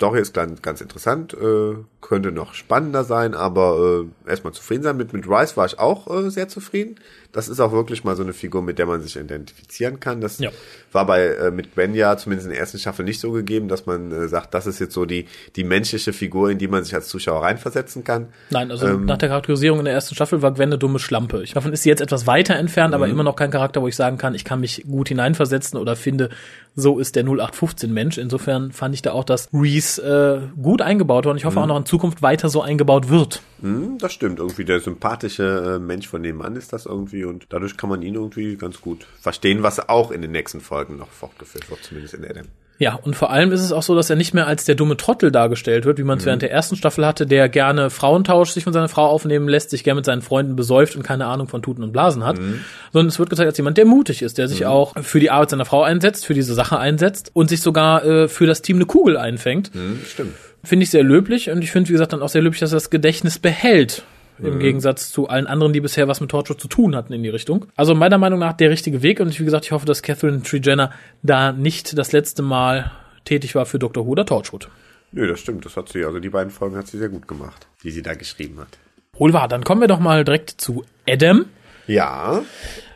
Story ist ganz, ganz interessant, äh, könnte noch spannender sein, aber äh, erstmal zufrieden sein. Mit, mit Rice war ich auch äh, sehr zufrieden das ist auch wirklich mal so eine Figur, mit der man sich identifizieren kann. Das ja. war bei äh, mit Ben ja zumindest in der ersten Staffel nicht so gegeben, dass man äh, sagt, das ist jetzt so die die menschliche Figur, in die man sich als Zuschauer reinversetzen kann. Nein, also ähm, nach der Charakterisierung in der ersten Staffel war Gwen eine dumme Schlampe. Ich, davon ist sie jetzt etwas weiter entfernt, aber mhm. immer noch kein Charakter, wo ich sagen kann, ich kann mich gut hineinversetzen oder finde, so ist der 0815 Mensch. Insofern fand ich da auch, dass Reese äh, gut eingebaut war und ich hoffe mhm. auch noch in Zukunft weiter so eingebaut wird. Mhm, das stimmt. Irgendwie der sympathische äh, Mensch von nebenan ist das irgendwie und dadurch kann man ihn irgendwie ganz gut verstehen, was auch in den nächsten Folgen noch fortgeführt wird, zumindest in Adam. Ja, und vor allem ist es auch so, dass er nicht mehr als der dumme Trottel dargestellt wird, wie man es mhm. während der ersten Staffel hatte, der gerne Frauentausch sich von seiner Frau aufnehmen lässt, sich gerne mit seinen Freunden besäuft und keine Ahnung von Tuten und Blasen hat, mhm. sondern es wird gezeigt als jemand, der mutig ist, der sich mhm. auch für die Arbeit seiner Frau einsetzt, für diese Sache einsetzt und sich sogar äh, für das Team eine Kugel einfängt. Mhm, stimmt. Finde ich sehr löblich und ich finde, wie gesagt, dann auch sehr löblich, dass er das Gedächtnis behält im mhm. Gegensatz zu allen anderen, die bisher was mit Torchwood zu tun hatten in die Richtung. Also meiner Meinung nach der richtige Weg und wie gesagt, ich hoffe, dass Catherine Tregenna da nicht das letzte Mal tätig war für Dr. Who oder Torchwood. Nö, das stimmt, das hat sie, also die beiden Folgen hat sie sehr gut gemacht, die sie da geschrieben hat. Wohl wahr, dann kommen wir doch mal direkt zu Adam. Ja.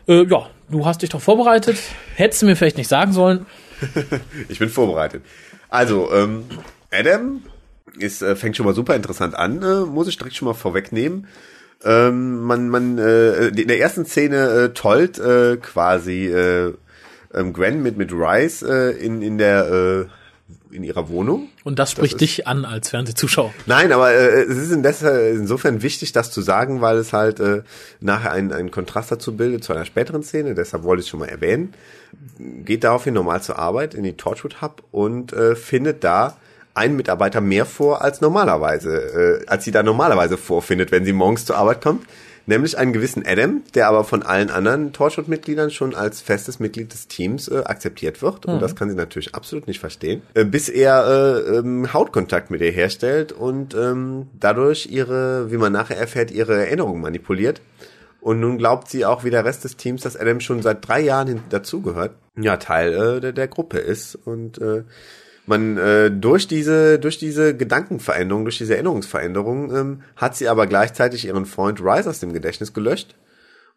Äh, ja, du hast dich doch vorbereitet. Hättest du mir vielleicht nicht sagen sollen. ich bin vorbereitet. Also, ähm, Adam ist, äh, fängt schon mal super interessant an, äh, muss ich direkt schon mal vorwegnehmen. Ähm, man, man, äh, in der ersten Szene äh, tollt äh, quasi äh, ähm, Gwen mit mit Rice äh, in in der äh, in ihrer Wohnung. Und das spricht das dich an als Fernsehzuschauer. Nein, aber äh, es ist indes, insofern wichtig, das zu sagen, weil es halt äh, nachher einen, einen Kontrast dazu bildet zu einer späteren Szene. Deshalb wollte ich es schon mal erwähnen. Geht daraufhin normal zur Arbeit in die Torchwood Hub und äh, findet da einen Mitarbeiter mehr vor als normalerweise, äh, als sie da normalerweise vorfindet, wenn sie morgens zur Arbeit kommt nämlich einen gewissen Adam, der aber von allen anderen Torchwood-Mitgliedern schon als festes Mitglied des Teams äh, akzeptiert wird. Mhm. Und das kann sie natürlich absolut nicht verstehen, äh, bis er äh, ähm, Hautkontakt mit ihr herstellt und ähm, dadurch ihre, wie man nachher erfährt, ihre Erinnerungen manipuliert. Und nun glaubt sie auch wie der Rest des Teams, dass Adam schon seit drei Jahren dazugehört, ja, Teil äh, der, der Gruppe ist und äh, man äh, durch diese durch diese Gedankenveränderung, durch diese Erinnerungsveränderung ähm, hat sie aber gleichzeitig ihren Freund Rice aus dem Gedächtnis gelöscht.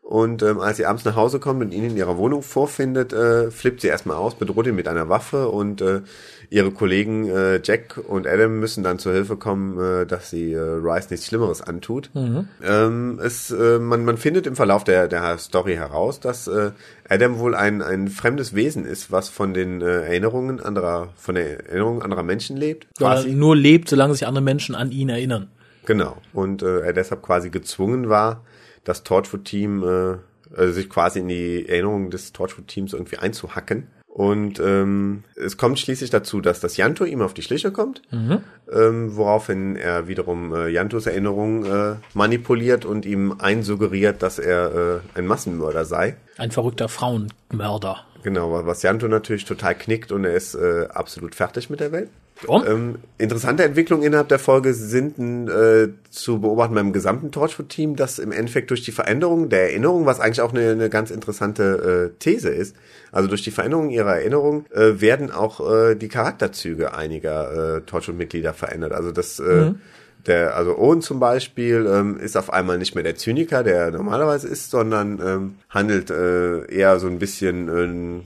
Und ähm, als sie abends nach Hause kommt und ihn in ihrer Wohnung vorfindet, äh, flippt sie erstmal aus, bedroht ihn mit einer Waffe und äh, ihre Kollegen äh, Jack und Adam müssen dann zur Hilfe kommen, äh, dass sie äh, Rice nichts Schlimmeres antut. Mhm. Ähm, es, äh, man, man findet im Verlauf der, der Story heraus, dass äh, Adam wohl ein, ein fremdes Wesen ist, was von den äh, Erinnerungen anderer, von der Erinnerung anderer Menschen lebt. Quasi. nur lebt, solange sich andere Menschen an ihn erinnern. Genau. Und äh, er deshalb quasi gezwungen war, das Torchwood-Team äh, also sich quasi in die Erinnerungen des Torchwood-Teams irgendwie einzuhacken. Und ähm, es kommt schließlich dazu, dass das Janto ihm auf die Schliche kommt, mhm. ähm, woraufhin er wiederum äh, Jantos Erinnerung äh, manipuliert und ihm einsuggeriert, dass er äh, ein Massenmörder sei. Ein verrückter Frauenmörder. Genau, was Janto natürlich total knickt und er ist äh, absolut fertig mit der Welt. Ähm, interessante Entwicklungen innerhalb der Folge sind äh, zu beobachten beim gesamten Torchwood-Team, dass im Endeffekt durch die Veränderung der Erinnerung, was eigentlich auch eine, eine ganz interessante äh, These ist, also durch die Veränderung ihrer Erinnerung äh, werden auch äh, die Charakterzüge einiger äh, Torchwood-Mitglieder verändert. Also das äh, mhm. Der, also Owen zum Beispiel ähm, ist auf einmal nicht mehr der Zyniker, der er normalerweise ist, sondern ähm, handelt eher so ein bisschen äh,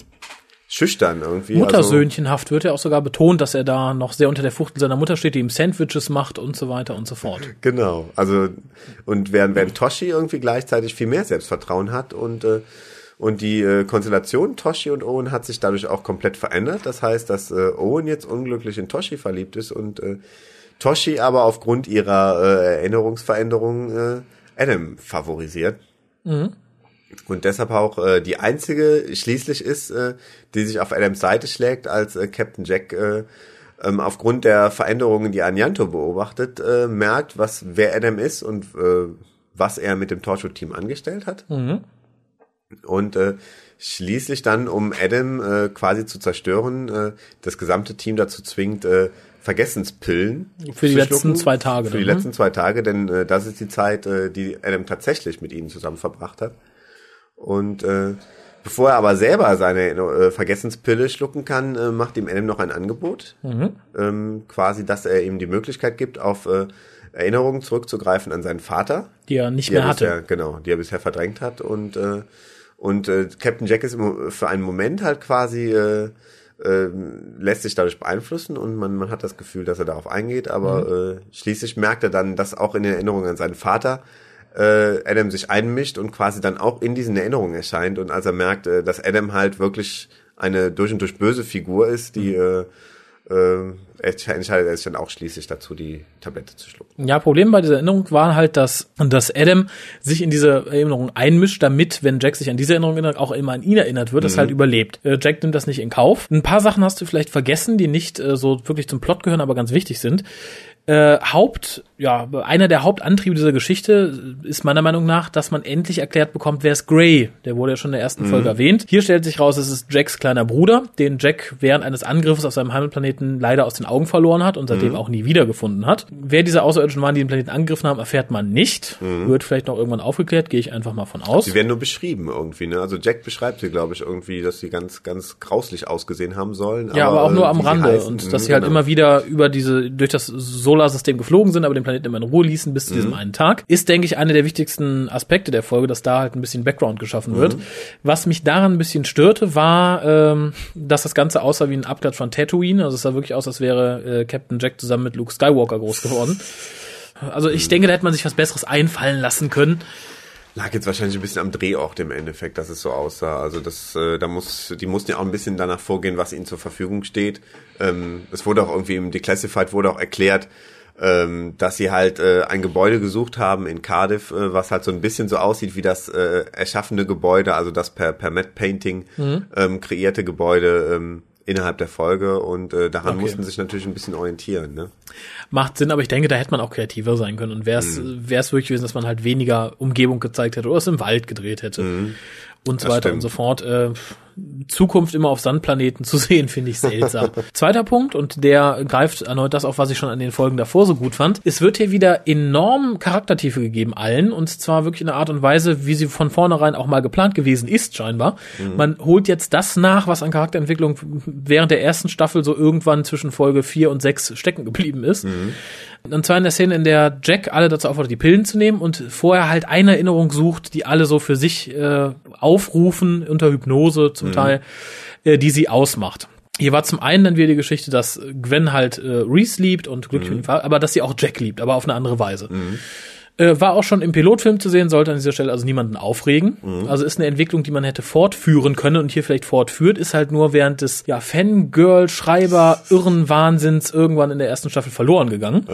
schüchtern irgendwie. Muttersöhnchenhaft wird ja auch sogar betont, dass er da noch sehr unter der Fuchtel seiner Mutter steht, die ihm Sandwiches macht und so weiter und so fort. Genau. Also und während, während Toshi irgendwie gleichzeitig viel mehr Selbstvertrauen hat und äh, und die äh, Konstellation Toshi und Owen hat sich dadurch auch komplett verändert. Das heißt, dass äh, Owen jetzt unglücklich in Toshi verliebt ist und äh, Toshi aber aufgrund ihrer äh, Erinnerungsveränderung äh, Adam favorisiert. Mhm und deshalb auch äh, die einzige schließlich ist, äh, die sich auf Adams Seite schlägt, als äh, Captain Jack äh, ähm, aufgrund der Veränderungen, die Anjanto beobachtet, äh, merkt, was wer Adam ist und äh, was er mit dem Torchwood-Team angestellt hat. Mhm. Und äh, schließlich dann, um Adam äh, quasi zu zerstören, äh, das gesamte Team dazu zwingt, äh, Vergessenspillen für die letzten zwei Tage. Für die ne? letzten zwei Tage, denn äh, das ist die Zeit, äh, die Adam tatsächlich mit ihnen zusammen verbracht hat. Und äh, bevor er aber selber seine äh, Vergessenspille schlucken kann, äh, macht ihm Adam noch ein Angebot. Mhm. Ähm, quasi, dass er ihm die Möglichkeit gibt, auf äh, Erinnerungen zurückzugreifen an seinen Vater. Die er nicht mehr hatte. Bisher, genau, die er bisher verdrängt hat. Und, äh, und äh, Captain Jack ist für einen Moment halt quasi... Äh, äh, lässt sich dadurch beeinflussen und man, man hat das Gefühl, dass er darauf eingeht, aber mhm. äh, schließlich merkt er dann, dass auch in den Erinnerungen an seinen Vater äh, Adam sich einmischt und quasi dann auch in diesen Erinnerungen erscheint. Und als er merkt, äh, dass Adam halt wirklich eine durch und durch böse Figur ist, die mhm. äh, äh, entscheidet er sich dann auch schließlich dazu, die Tablette zu schlucken. Ja, Problem bei dieser Erinnerung war halt, dass, dass Adam sich in diese Erinnerung einmischt, damit, wenn Jack sich an diese Erinnerung erinnert, auch immer an ihn erinnert wird, mhm. es halt überlebt. Äh, Jack nimmt das nicht in Kauf. Ein paar Sachen hast du vielleicht vergessen, die nicht äh, so wirklich zum Plot gehören, aber ganz wichtig sind äh, Haupt, ja, einer der Hauptantriebe dieser Geschichte ist meiner Meinung nach, dass man endlich erklärt bekommt, wer ist Grey. Der wurde ja schon in der ersten mhm. Folge erwähnt. Hier stellt sich raus, es ist Jacks kleiner Bruder, den Jack während eines Angriffes auf seinem Heimatplaneten leider aus den Augen verloren hat und seitdem mhm. auch nie wiedergefunden hat. Wer diese Außerirdischen waren, die den Planeten angegriffen haben, erfährt man nicht. Mhm. Wird vielleicht noch irgendwann aufgeklärt, gehe ich einfach mal von aus. Sie werden nur beschrieben irgendwie, ne? Also Jack beschreibt sie, glaube ich, irgendwie, dass sie ganz, ganz grauslich ausgesehen haben sollen. Ja, aber, aber auch nur am Rande heißen, und dass sie halt genau. immer wieder über diese, durch das so Solarsystem geflogen sind, aber den Planeten immer in Ruhe ließen bis zu diesem einen Tag, ist, denke ich, einer der wichtigsten Aspekte der Folge, dass da halt ein bisschen Background geschaffen wird. Was mich daran ein bisschen störte, war, ähm, dass das Ganze aussah wie ein Abklatsch von Tatooine. Also es sah wirklich aus, als wäre äh, Captain Jack zusammen mit Luke Skywalker groß geworden. Also ich denke, da hätte man sich was Besseres einfallen lassen können. Lag jetzt wahrscheinlich ein bisschen am Drehort im Endeffekt, dass es so aussah. Also das, äh, da muss, die mussten ja auch ein bisschen danach vorgehen, was ihnen zur Verfügung steht. Ähm, es wurde auch irgendwie im Declassified wurde auch erklärt, ähm, dass sie halt äh, ein Gebäude gesucht haben in Cardiff, äh, was halt so ein bisschen so aussieht wie das äh, erschaffene Gebäude, also das per, per Matte Painting ähm, kreierte Gebäude ähm, innerhalb der Folge und äh, daran Okay. mussten sich natürlich ein bisschen orientieren. Ne? Macht Sinn, aber ich denke, da hätte man auch kreativer sein können. Und wäre es Mhm. wäre es wirklich gewesen, dass man halt weniger Umgebung gezeigt hätte oder es im Wald gedreht hätte. Und so Mhm. Das weiter und so fort. Äh, Zukunft immer auf Sandplaneten zu sehen, finde ich seltsam. Zweiter Punkt, und der greift erneut das auf, was ich schon an den Folgen davor so gut fand. Es wird hier wieder enorm Charaktertiefe gegeben allen, und zwar wirklich in einer Art und Weise, wie sie von vornherein auch mal geplant gewesen ist, scheinbar. Man holt jetzt das nach, was an Charakterentwicklung während der ersten Staffel so irgendwann zwischen Folge 4 und 6 stecken geblieben ist. Und zwar in der Szene, in der Jack alle dazu auffordert, die Pillen zu nehmen und vorher halt eine Erinnerung sucht, die alle so für sich äh, aufrufen, unter Hypnose zum Teil, äh, die sie ausmacht. Hier war zum einen dann wieder die Geschichte, dass Gwen halt äh, Reese liebt und glücklich mit ihm war, aber dass sie auch Jack liebt, aber auf eine andere Weise. Äh, war auch schon im Pilotfilm zu sehen, sollte an dieser Stelle also niemanden aufregen. Also ist eine Entwicklung, die man hätte fortführen können und hier vielleicht fortführt, ist halt nur während des ja, Fangirl-Schreiber-Irren-Wahnsinns irgendwann in der ersten Staffel verloren gegangen.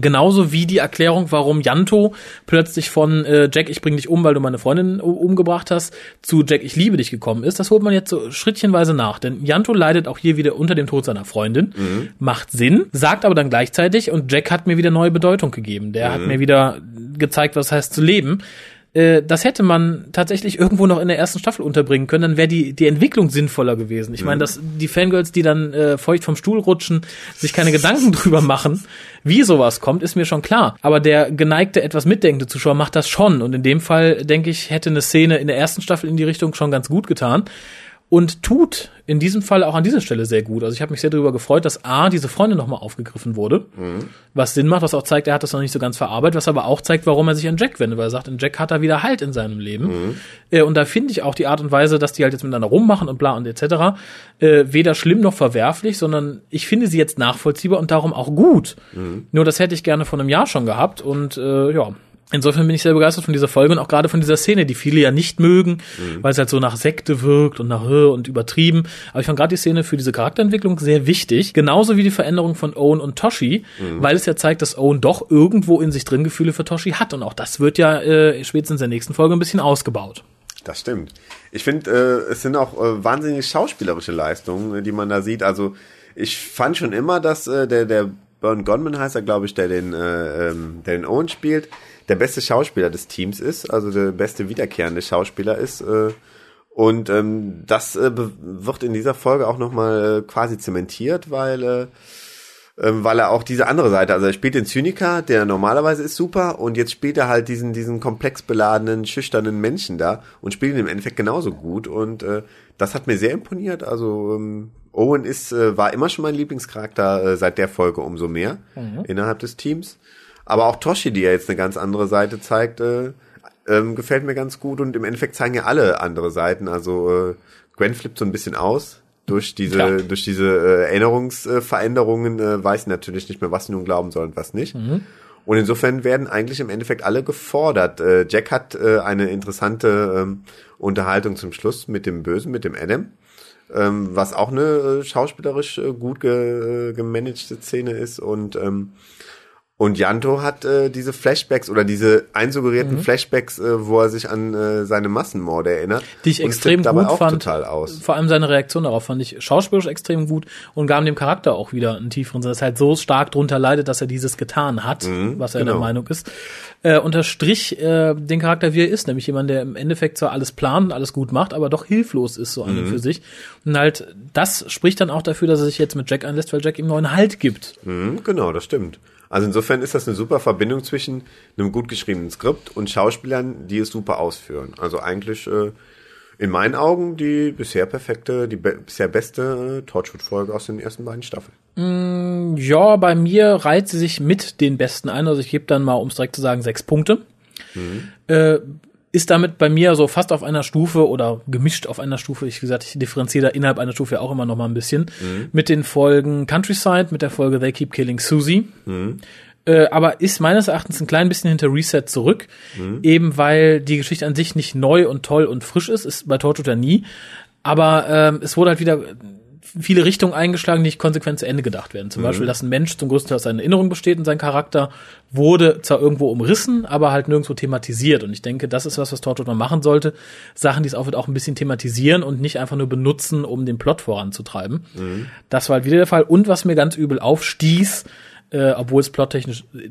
Genauso wie die Erklärung, warum Janto plötzlich von äh, Jack, ich bring dich um, weil du meine Freundin u- umgebracht hast, zu Jack, ich liebe dich gekommen ist. Das holt man jetzt so schrittchenweise nach. Denn Janto leidet auch hier wieder unter dem Tod seiner Freundin. Macht Sinn, sagt aber dann gleichzeitig, und Jack hat mir wieder neue Bedeutung gegeben. Der hat mir wieder gezeigt, was heißt zu leben. Äh, Das hätte man tatsächlich irgendwo noch in der ersten Staffel unterbringen können, dann wäre die, die Entwicklung sinnvoller gewesen. Ich meine, dass die Fangirls, die dann äh, feucht vom Stuhl rutschen, sich keine Gedanken drüber machen, wie sowas kommt, ist mir schon klar. Aber der geneigte, etwas mitdenkende Zuschauer macht das schon. Und in dem Fall, denke ich, hätte eine Szene in der ersten Staffel in die Richtung schon ganz gut getan. Und tut in diesem Fall auch an dieser Stelle sehr gut. Also ich habe mich sehr darüber gefreut, dass A, diese Freundin nochmal aufgegriffen wurde. Was Sinn macht, was auch zeigt, er hat das noch nicht so ganz verarbeitet, was aber auch zeigt, warum er sich an Jack wendet, weil er sagt, in Jack hat er wieder Halt in seinem Leben. Äh, und da finde ich auch die Art und Weise, dass die halt jetzt miteinander rummachen und bla und etc. Äh, weder schlimm noch verwerflich, sondern ich finde sie jetzt nachvollziehbar und darum auch gut. Nur das hätte ich gerne vor einem Jahr schon gehabt und äh, ja. Insofern bin ich sehr begeistert von dieser Folge und auch gerade von dieser Szene, die viele ja nicht mögen, weil es halt so nach Sekte wirkt und nach Hö und übertrieben. Aber ich fand gerade die Szene für diese Charakterentwicklung sehr wichtig. Genauso wie die Veränderung von Owen und Toshi, weil es ja zeigt, dass Owen doch irgendwo in sich drin Gefühle für Toshi hat. Und auch das wird ja äh, spätestens in der nächsten Folge ein bisschen ausgebaut. Das stimmt. Ich finde, äh, es sind auch äh, wahnsinnig schauspielerische Leistungen, äh, die man da sieht. Also ich fand schon immer, dass äh, der, der Burn Gonman heißt er, glaube ich, der den, äh, ähm, der den Owen spielt, der beste Schauspieler des Teams ist, also der beste wiederkehrende Schauspieler ist. Äh, und ähm, das äh, wird in dieser Folge auch nochmal äh, quasi zementiert, weil äh, ähm, weil er auch diese andere Seite, also er spielt den Zyniker, der normalerweise ist super, und jetzt spielt er halt diesen, diesen komplex beladenen, schüchternen Menschen da und spielt ihn im Endeffekt genauso gut und äh, das hat mir sehr imponiert. Also ähm, Owen ist, äh, war immer schon mein Lieblingscharakter, äh, seit der Folge umso mehr innerhalb des Teams. Aber auch Toshi, die ja jetzt eine ganz andere Seite zeigt, äh, ähm, gefällt mir ganz gut und im Endeffekt zeigen ja alle andere Seiten. Also äh, Gwen flippt so ein bisschen aus. Durch diese, Klar. durch diese äh, Erinnerungsveränderungen äh, weiß natürlich nicht mehr, was sie nun glauben soll und was nicht. Und insofern werden eigentlich im Endeffekt alle gefordert. Äh, Jack hat äh, eine interessante ähm, Unterhaltung zum Schluss mit dem Bösen, mit dem Adam, ähm, was auch eine äh, schauspielerisch äh, gut ge, äh, gemanagte Szene ist und ähm, und Janto hat äh, diese Flashbacks oder diese einsuggerierten Flashbacks, äh, wo er sich an äh, seine Massenmorde erinnert. Die ich extrem gut auch fand. total aus. Vor allem seine Reaktion darauf fand ich schauspielerisch extrem gut und gaben dem Charakter auch wieder einen tieferen Sinn, dass er halt so stark drunter leidet, dass er dieses getan hat, was er genau. der Meinung ist. Äh, unterstrich äh, den Charakter, wie er ist, nämlich jemand, der im Endeffekt zwar alles plant und alles gut macht, aber doch hilflos ist so an und für sich. Und halt, das spricht dann auch dafür, dass er sich jetzt mit Jack einlässt, weil Jack ihm neuen Halt gibt. Mhm, genau, das stimmt. Also insofern ist das eine super Verbindung zwischen einem gut geschriebenen Skript und Schauspielern, die es super ausführen. Also eigentlich äh, in meinen Augen die bisher perfekte, die be bisher beste äh, Torchwood-Folge aus den ersten beiden Staffeln. Ja, bei mir reiht sie sich mit den besten ein. Also ich gebe dann mal, um es direkt zu sagen, sechs Punkte. Äh, ist damit bei mir so fast auf einer Stufe oder gemischt auf einer Stufe. Ich gesagt, ich differenziere da innerhalb einer Stufe auch immer noch mal ein bisschen mit den Folgen Countryside, mit der Folge They Keep Killing Susie. Äh, aber ist meines Erachtens ein klein bisschen hinter Reset zurück, eben weil die Geschichte an sich nicht neu und toll und frisch ist, ist bei ja nie. Aber ähm, es wurde halt wieder viele Richtungen eingeschlagen, die nicht konsequent zu Ende gedacht werden. Zum Beispiel, dass ein Mensch zum größten Teil aus seinen Erinnerungen besteht und sein Charakter wurde zwar irgendwo umrissen, aber halt nirgendwo thematisiert. Und ich denke, das ist was, was Torchwood mal machen sollte. Sachen, die es auch, auch ein bisschen thematisieren und nicht einfach nur benutzen, um den Plot voranzutreiben. Das war halt wieder der Fall. Und was mir ganz übel aufstieß, äh, obwohl es plottechnisch äh,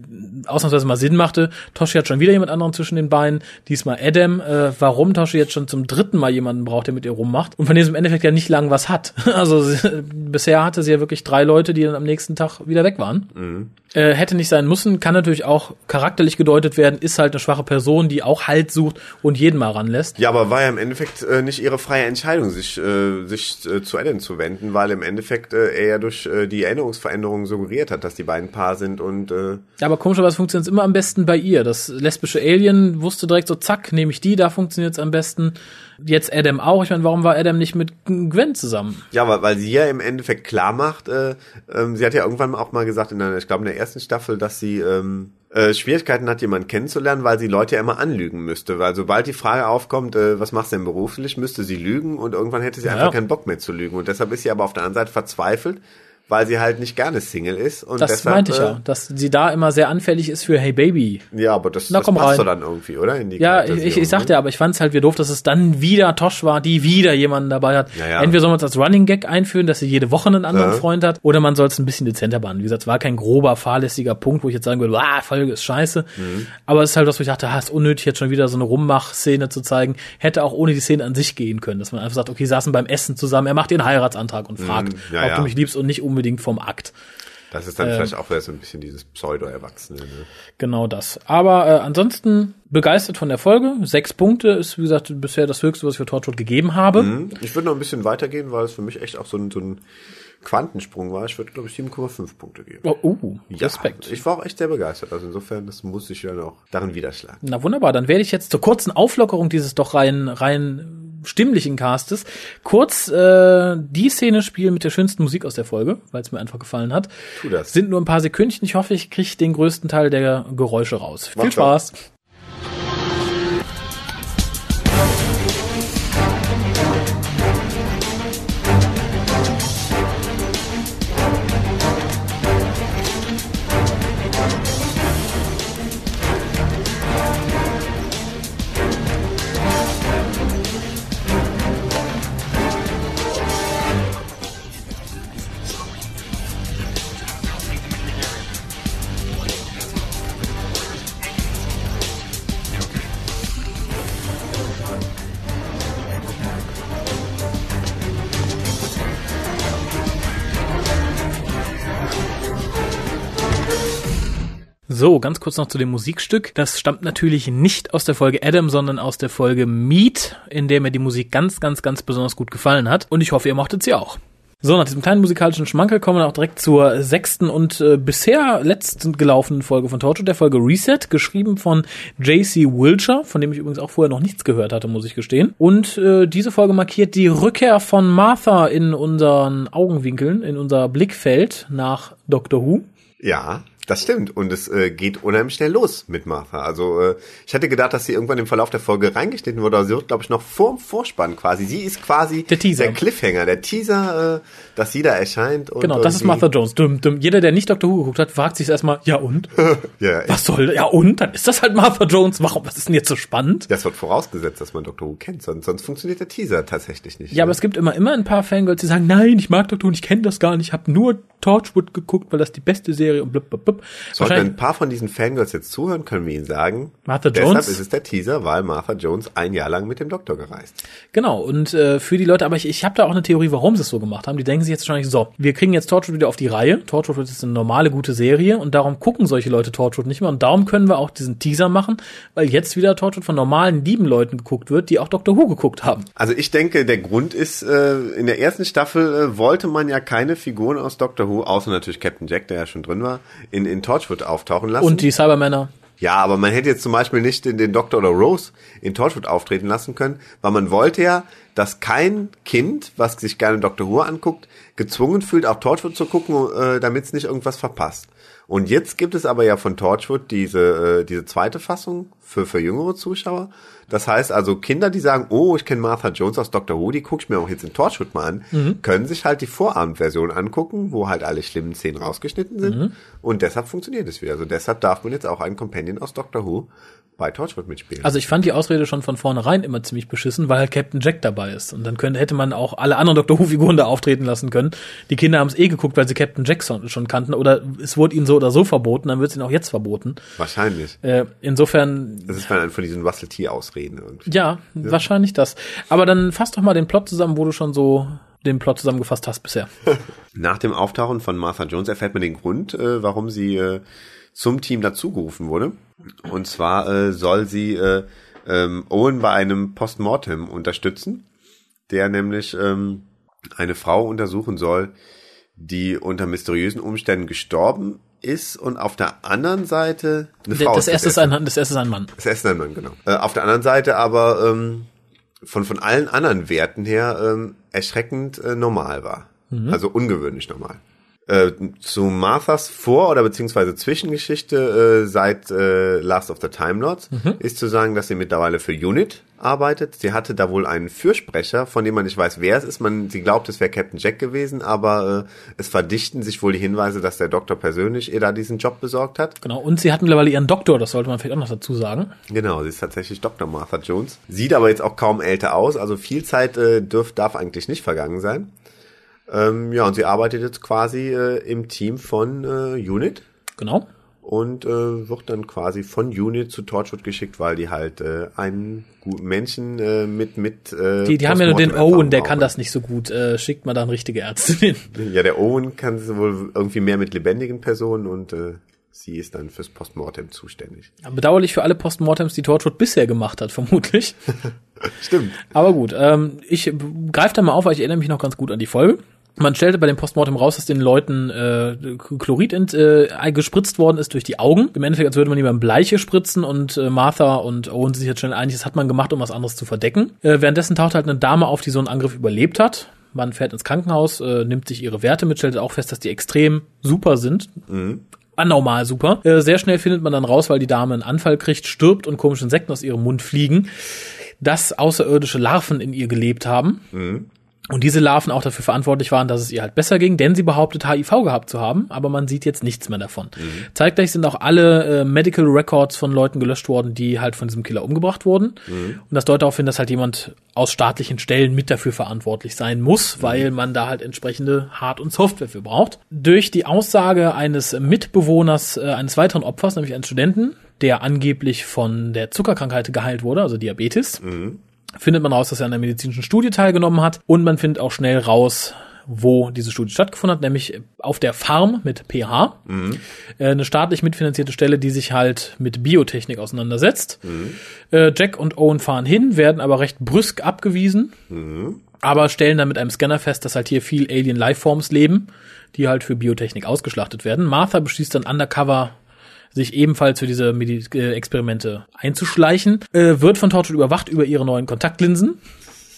ausnahmsweise mal Sinn machte. Toshi hat schon wieder jemand anderen zwischen den Beinen, diesmal Adam. Äh, warum Toshi jetzt schon zum dritten Mal jemanden braucht, der mit ihr rummacht und von dem sie im Endeffekt ja nicht lang was hat. Also sie, bisher hatte sie ja wirklich drei Leute, die dann am nächsten Tag wieder weg waren. Äh, hätte nicht sein müssen, kann natürlich auch charakterlich gedeutet werden, ist halt eine schwache Person, die auch Halt sucht und jeden mal ranlässt. Ja, aber war ja im Endeffekt äh, nicht ihre freie Entscheidung, sich, äh, sich äh, zu Ellen zu wenden, weil im Endeffekt er ja durch die Erinnerungsveränderungen suggeriert hat, dass die beiden Paar sind und äh, Ja, aber komischerweise funktioniert es immer am besten bei ihr. Das lesbische Alien wusste direkt so, zack, nehme ich die, da funktioniert es am besten. Jetzt Adam auch. Ich meine, warum war Adam nicht mit Gwen zusammen? Ja, weil, weil sie ja im Endeffekt klar macht, äh, ähm, sie hat ja irgendwann auch mal gesagt, in der, ich glaube in der ersten Staffel, dass sie ähm, äh, Schwierigkeiten hat, jemanden kennenzulernen, weil sie Leute ja immer anlügen müsste. Weil sobald die Frage aufkommt, äh, was machst du denn beruflich, müsste sie lügen und irgendwann hätte sie Ja. einfach keinen Bock mehr zu lügen. Und deshalb ist sie aber auf der anderen Seite verzweifelt, weil sie halt nicht gerne Single ist. Und Das deshalb, meinte ich äh, ja, dass sie da immer sehr anfällig ist für Hey Baby. Ja, aber das, Na, das passt rein. doch dann irgendwie, oder? Ja, ich, ich, sagte ja, aber ich fand es halt wieder doof, dass es dann wieder Tosh war, die wieder jemanden dabei hat. Ja, ja. Entweder soll man es als Running Gag einführen, dass sie jede Woche einen anderen Ja. Freund hat, oder man soll es ein bisschen dezenter behandeln. Wie gesagt, es war kein grober, fahrlässiger Punkt, wo ich jetzt sagen würde, ah, Folge ist scheiße. Mhm. Aber es ist halt was, wo ich dachte, ah, ist unnötig, jetzt schon wieder so eine Rummach-Szene zu zeigen. Hätte auch ohne die Szene an sich gehen können, dass man einfach sagt, okay, saßen beim Essen zusammen, er macht den Heiratsantrag und fragt, Mhm. ob du mich liebst und nicht unbedingt vom Akt. Das ist Ähm. dann vielleicht auch wieder so ein bisschen dieses Pseudo-Erwachsene. Ne? Genau das. Aber äh, ansonsten begeistert von der Folge. Sechs Punkte ist, wie gesagt, bisher das Höchste, was ich für Torchwood gegeben habe. Hm? Ich würde noch ein bisschen weitergehen, weil es für mich echt auch so ein, so ein Quantensprung war. Ich würde, glaube ich, 7,5 Punkte geben. Oh, uh, Ja, Respekt. Ich war auch echt sehr begeistert. Also insofern, das muss ich ja noch darin widerschlagen. Na wunderbar, dann werde ich jetzt zur kurzen Auflockerung dieses doch rein, rein stimmlichen Castes kurz äh, die Szene spielen mit der schönsten Musik aus der Folge, weil es mir einfach gefallen hat. Tu das. Sind nur ein paar Sekündchen. Ich hoffe, ich kriege den größten Teil der Geräusche raus. Mach Viel doch. Spaß. So, ganz kurz noch zu dem Musikstück. Das stammt natürlich nicht aus der Folge Adam, sondern aus der Folge Meet, in der mir die Musik ganz, ganz, ganz besonders gut gefallen hat. Und ich hoffe, ihr mochtet sie auch. So, nach diesem kleinen musikalischen Schmankel kommen wir auch direkt zur sechsten und äh, bisher letzten gelaufenen Folge von Torture, der Folge Reset, geschrieben von J.C. Wilcher, von dem ich übrigens auch vorher noch nichts gehört hatte, muss ich gestehen. Und äh, diese Folge markiert die Rückkehr von Martha in unseren Augenwinkeln, in unser Blickfeld nach Doctor Who. Ja, das stimmt. Und es äh, geht unheimlich schnell los mit Martha. Also äh, ich hätte gedacht, dass sie irgendwann im Verlauf der Folge reingeschnitten wurde, aber sie wird, glaube ich, noch vorm Vorspann quasi. Sie ist quasi Der Teaser. der Cliffhanger, der Teaser, äh, dass sie da erscheint. Und Genau, das ist Martha Jones. Dum, dum. Jeder, der nicht Doctor Who geguckt hat, fragt sich erstmal, ja und? Ja, Was soll, ja und? Dann ist das halt Martha Jones. Warum? Was ist denn jetzt so spannend? Das wird vorausgesetzt, dass man Dr. Who kennt, sonst, sonst funktioniert der Teaser tatsächlich nicht. Ja, aber es gibt immer, immer ein paar Fangirls, die sagen, nein, ich mag Doctor Who, ich kenne das gar nicht, ich habe nur Torchwood geguckt, weil das die beste Serie und blub, blub, blub. Fanclub. Sollten ein paar von diesen Fangirls jetzt zuhören, können wir ihnen sagen, Martha deshalb Jones. ist es der Teaser, weil Martha Jones ein Jahr lang mit dem Doktor gereist. Genau, und äh, für die Leute, aber ich, ich habe da auch eine Theorie, warum sie es so gemacht haben. Die denken sich jetzt wahrscheinlich so, wir kriegen jetzt Torchwood wieder auf die Reihe. Torchwood ist eine normale, gute Serie und darum gucken solche Leute Torchwood nicht mehr und darum können wir auch diesen Teaser machen, weil jetzt wieder Torchwood von normalen, lieben Leuten geguckt wird, die auch Doctor Who geguckt haben. Also ich denke, der Grund ist, äh, in der ersten Staffel äh, wollte man ja keine Figuren aus Doctor Who, außer natürlich Captain Jack, der ja schon drin war, in, in Torchwood auftauchen lassen. Und die Cybermänner. Ja, aber man hätte jetzt zum Beispiel nicht den, den Doktor oder Rose in Torchwood auftreten lassen können, weil man wollte ja, dass kein Kind, was sich gerne Doctor Who anguckt, gezwungen fühlt, auch Torchwood zu gucken, äh, damit es nicht irgendwas verpasst. Und jetzt gibt es aber ja von Torchwood diese, äh, diese zweite Fassung für, für jüngere Zuschauer. Das heißt also, Kinder, die sagen, oh, ich kenne Martha Jones aus Doctor Who, die gucke ich mir auch jetzt in Torchwood mal an, Mhm. können sich halt die Vorabendversion angucken, wo halt alle schlimmen Szenen rausgeschnitten sind. Mhm. Und deshalb funktioniert es wieder. Also deshalb darf man jetzt auch einen Companion aus Doctor Who bei Torchwood mitspielen. Also ich fand die Ausrede schon von vornherein immer ziemlich beschissen, weil halt Captain Jack dabei ist. Und dann könnte, hätte man auch alle anderen Doctor Who-Figuren da auftreten lassen können. Die Kinder haben es eh geguckt, weil sie Captain Jack schon, schon kannten. Oder es wurde ihnen so oder so verboten, dann wird es ihnen auch jetzt verboten. Wahrscheinlich. Äh, insofern, Das ist dann von diesen Russell T-Ausreden irgendwie. ja, wahrscheinlich das. Aber dann fass doch mal den Plot zusammen, wo du schon so den Plot zusammengefasst hast bisher. Nach dem Auftauchen von Martha Jones erfährt man den Grund, äh, warum sie äh, zum Team dazugerufen wurde. Und zwar äh, soll sie äh, ähm, Owen bei einem Postmortem unterstützen, der nämlich ähm, eine Frau untersuchen soll, die unter mysteriösen Umständen gestorben ist und auf der anderen Seite eine Frau das, ist erste ist ein, das erste ist ein Mann. das erste Mann, genau. Äh, auf der anderen Seite aber ähm, von, von allen anderen Werten her ähm, erschreckend äh, normal war. Also ungewöhnlich normal. Äh, zu Marthas Vor- oder beziehungsweise Zwischengeschichte äh, seit äh, Last of the Time Lords ist zu sagen, dass sie mittlerweile für Unit arbeitet. Sie hatte da wohl einen Fürsprecher, von dem man nicht weiß, wer es ist. Man, sie glaubt, es wäre Captain Jack gewesen, aber äh, es verdichten sich wohl die Hinweise, dass der Doktor persönlich ihr da diesen Job besorgt hat. Genau. Und sie hat mittlerweile ihren Doktor, das sollte man vielleicht auch noch dazu sagen. Genau, sie ist tatsächlich Dr. Martha Jones. Sieht aber jetzt auch kaum älter aus, also viel Zeit äh, dürf, darf eigentlich nicht vergangen sein. Ähm, ja, und sie arbeitet jetzt quasi äh, im Team von äh, Unit Genau. und äh, wird dann quasi von Unit zu Torchwood geschickt, weil die halt äh, einen guten Menschen äh, mit mit äh, Die, die haben ja nur den Owen, der kann das nicht so gut. Äh, schickt mal dann richtige Ärztin hin. Ja, der Owen kann wohl irgendwie mehr mit lebendigen Personen und äh, sie ist dann fürs Postmortem zuständig. Bedauerlich für alle Postmortems, die Torchwood bisher gemacht hat, vermutlich. Stimmt. Aber gut, ähm, ich greife da mal auf, weil ich erinnere mich noch ganz gut an die Folge. Man stellte bei dem Postmortem raus, dass den Leuten äh, Chlorid ent, äh, gespritzt worden ist durch die Augen. Im Endeffekt, als würde man jemandem Bleiche spritzen und äh, Martha und Owen sind sich jetzt schnell einig, das hat man gemacht, um was anderes zu verdecken. Äh, währenddessen taucht halt eine Dame auf, die so einen Angriff überlebt hat. Man fährt ins Krankenhaus, äh, nimmt sich ihre Werte mit, stellt auch fest, dass die extrem super sind. Anormal super. Äh, sehr schnell findet man dann raus, weil die Dame einen Anfall kriegt, stirbt und komische Insekten aus ihrem Mund fliegen, dass außerirdische Larven in ihr gelebt haben. Und diese Larven auch dafür verantwortlich waren, dass es ihr halt besser ging, denn sie behauptet, HIV gehabt zu haben, aber man sieht jetzt nichts mehr davon. Zeitgleich sind auch alle äh, Medical Records von Leuten gelöscht worden, die halt von diesem Killer umgebracht wurden. Und das deutet darauf hin, dass halt jemand aus staatlichen Stellen mit dafür verantwortlich sein muss, weil man da halt entsprechende Hard- und Software für braucht. Durch die Aussage eines Mitbewohners äh, eines weiteren Opfers, nämlich eines Studenten, der angeblich von der Zuckerkrankheit geheilt wurde, also Diabetes, findet man raus, dass er an einer medizinischen Studie teilgenommen hat und man findet auch schnell raus, wo diese Studie stattgefunden hat, nämlich auf der Farm mit pH, äh, eine staatlich mitfinanzierte Stelle, die sich halt mit Biotechnik auseinandersetzt. Äh, Jack und Owen fahren hin, werden aber recht brüsk abgewiesen, aber stellen dann mit einem Scanner fest, dass halt hier viel Alien Lifeforms leben, die halt für Biotechnik ausgeschlachtet werden. Martha beschließt dann undercover sich ebenfalls für diese Medi äh, Experimente einzuschleichen, äh, wird von Torchwood überwacht über ihre neuen Kontaktlinsen.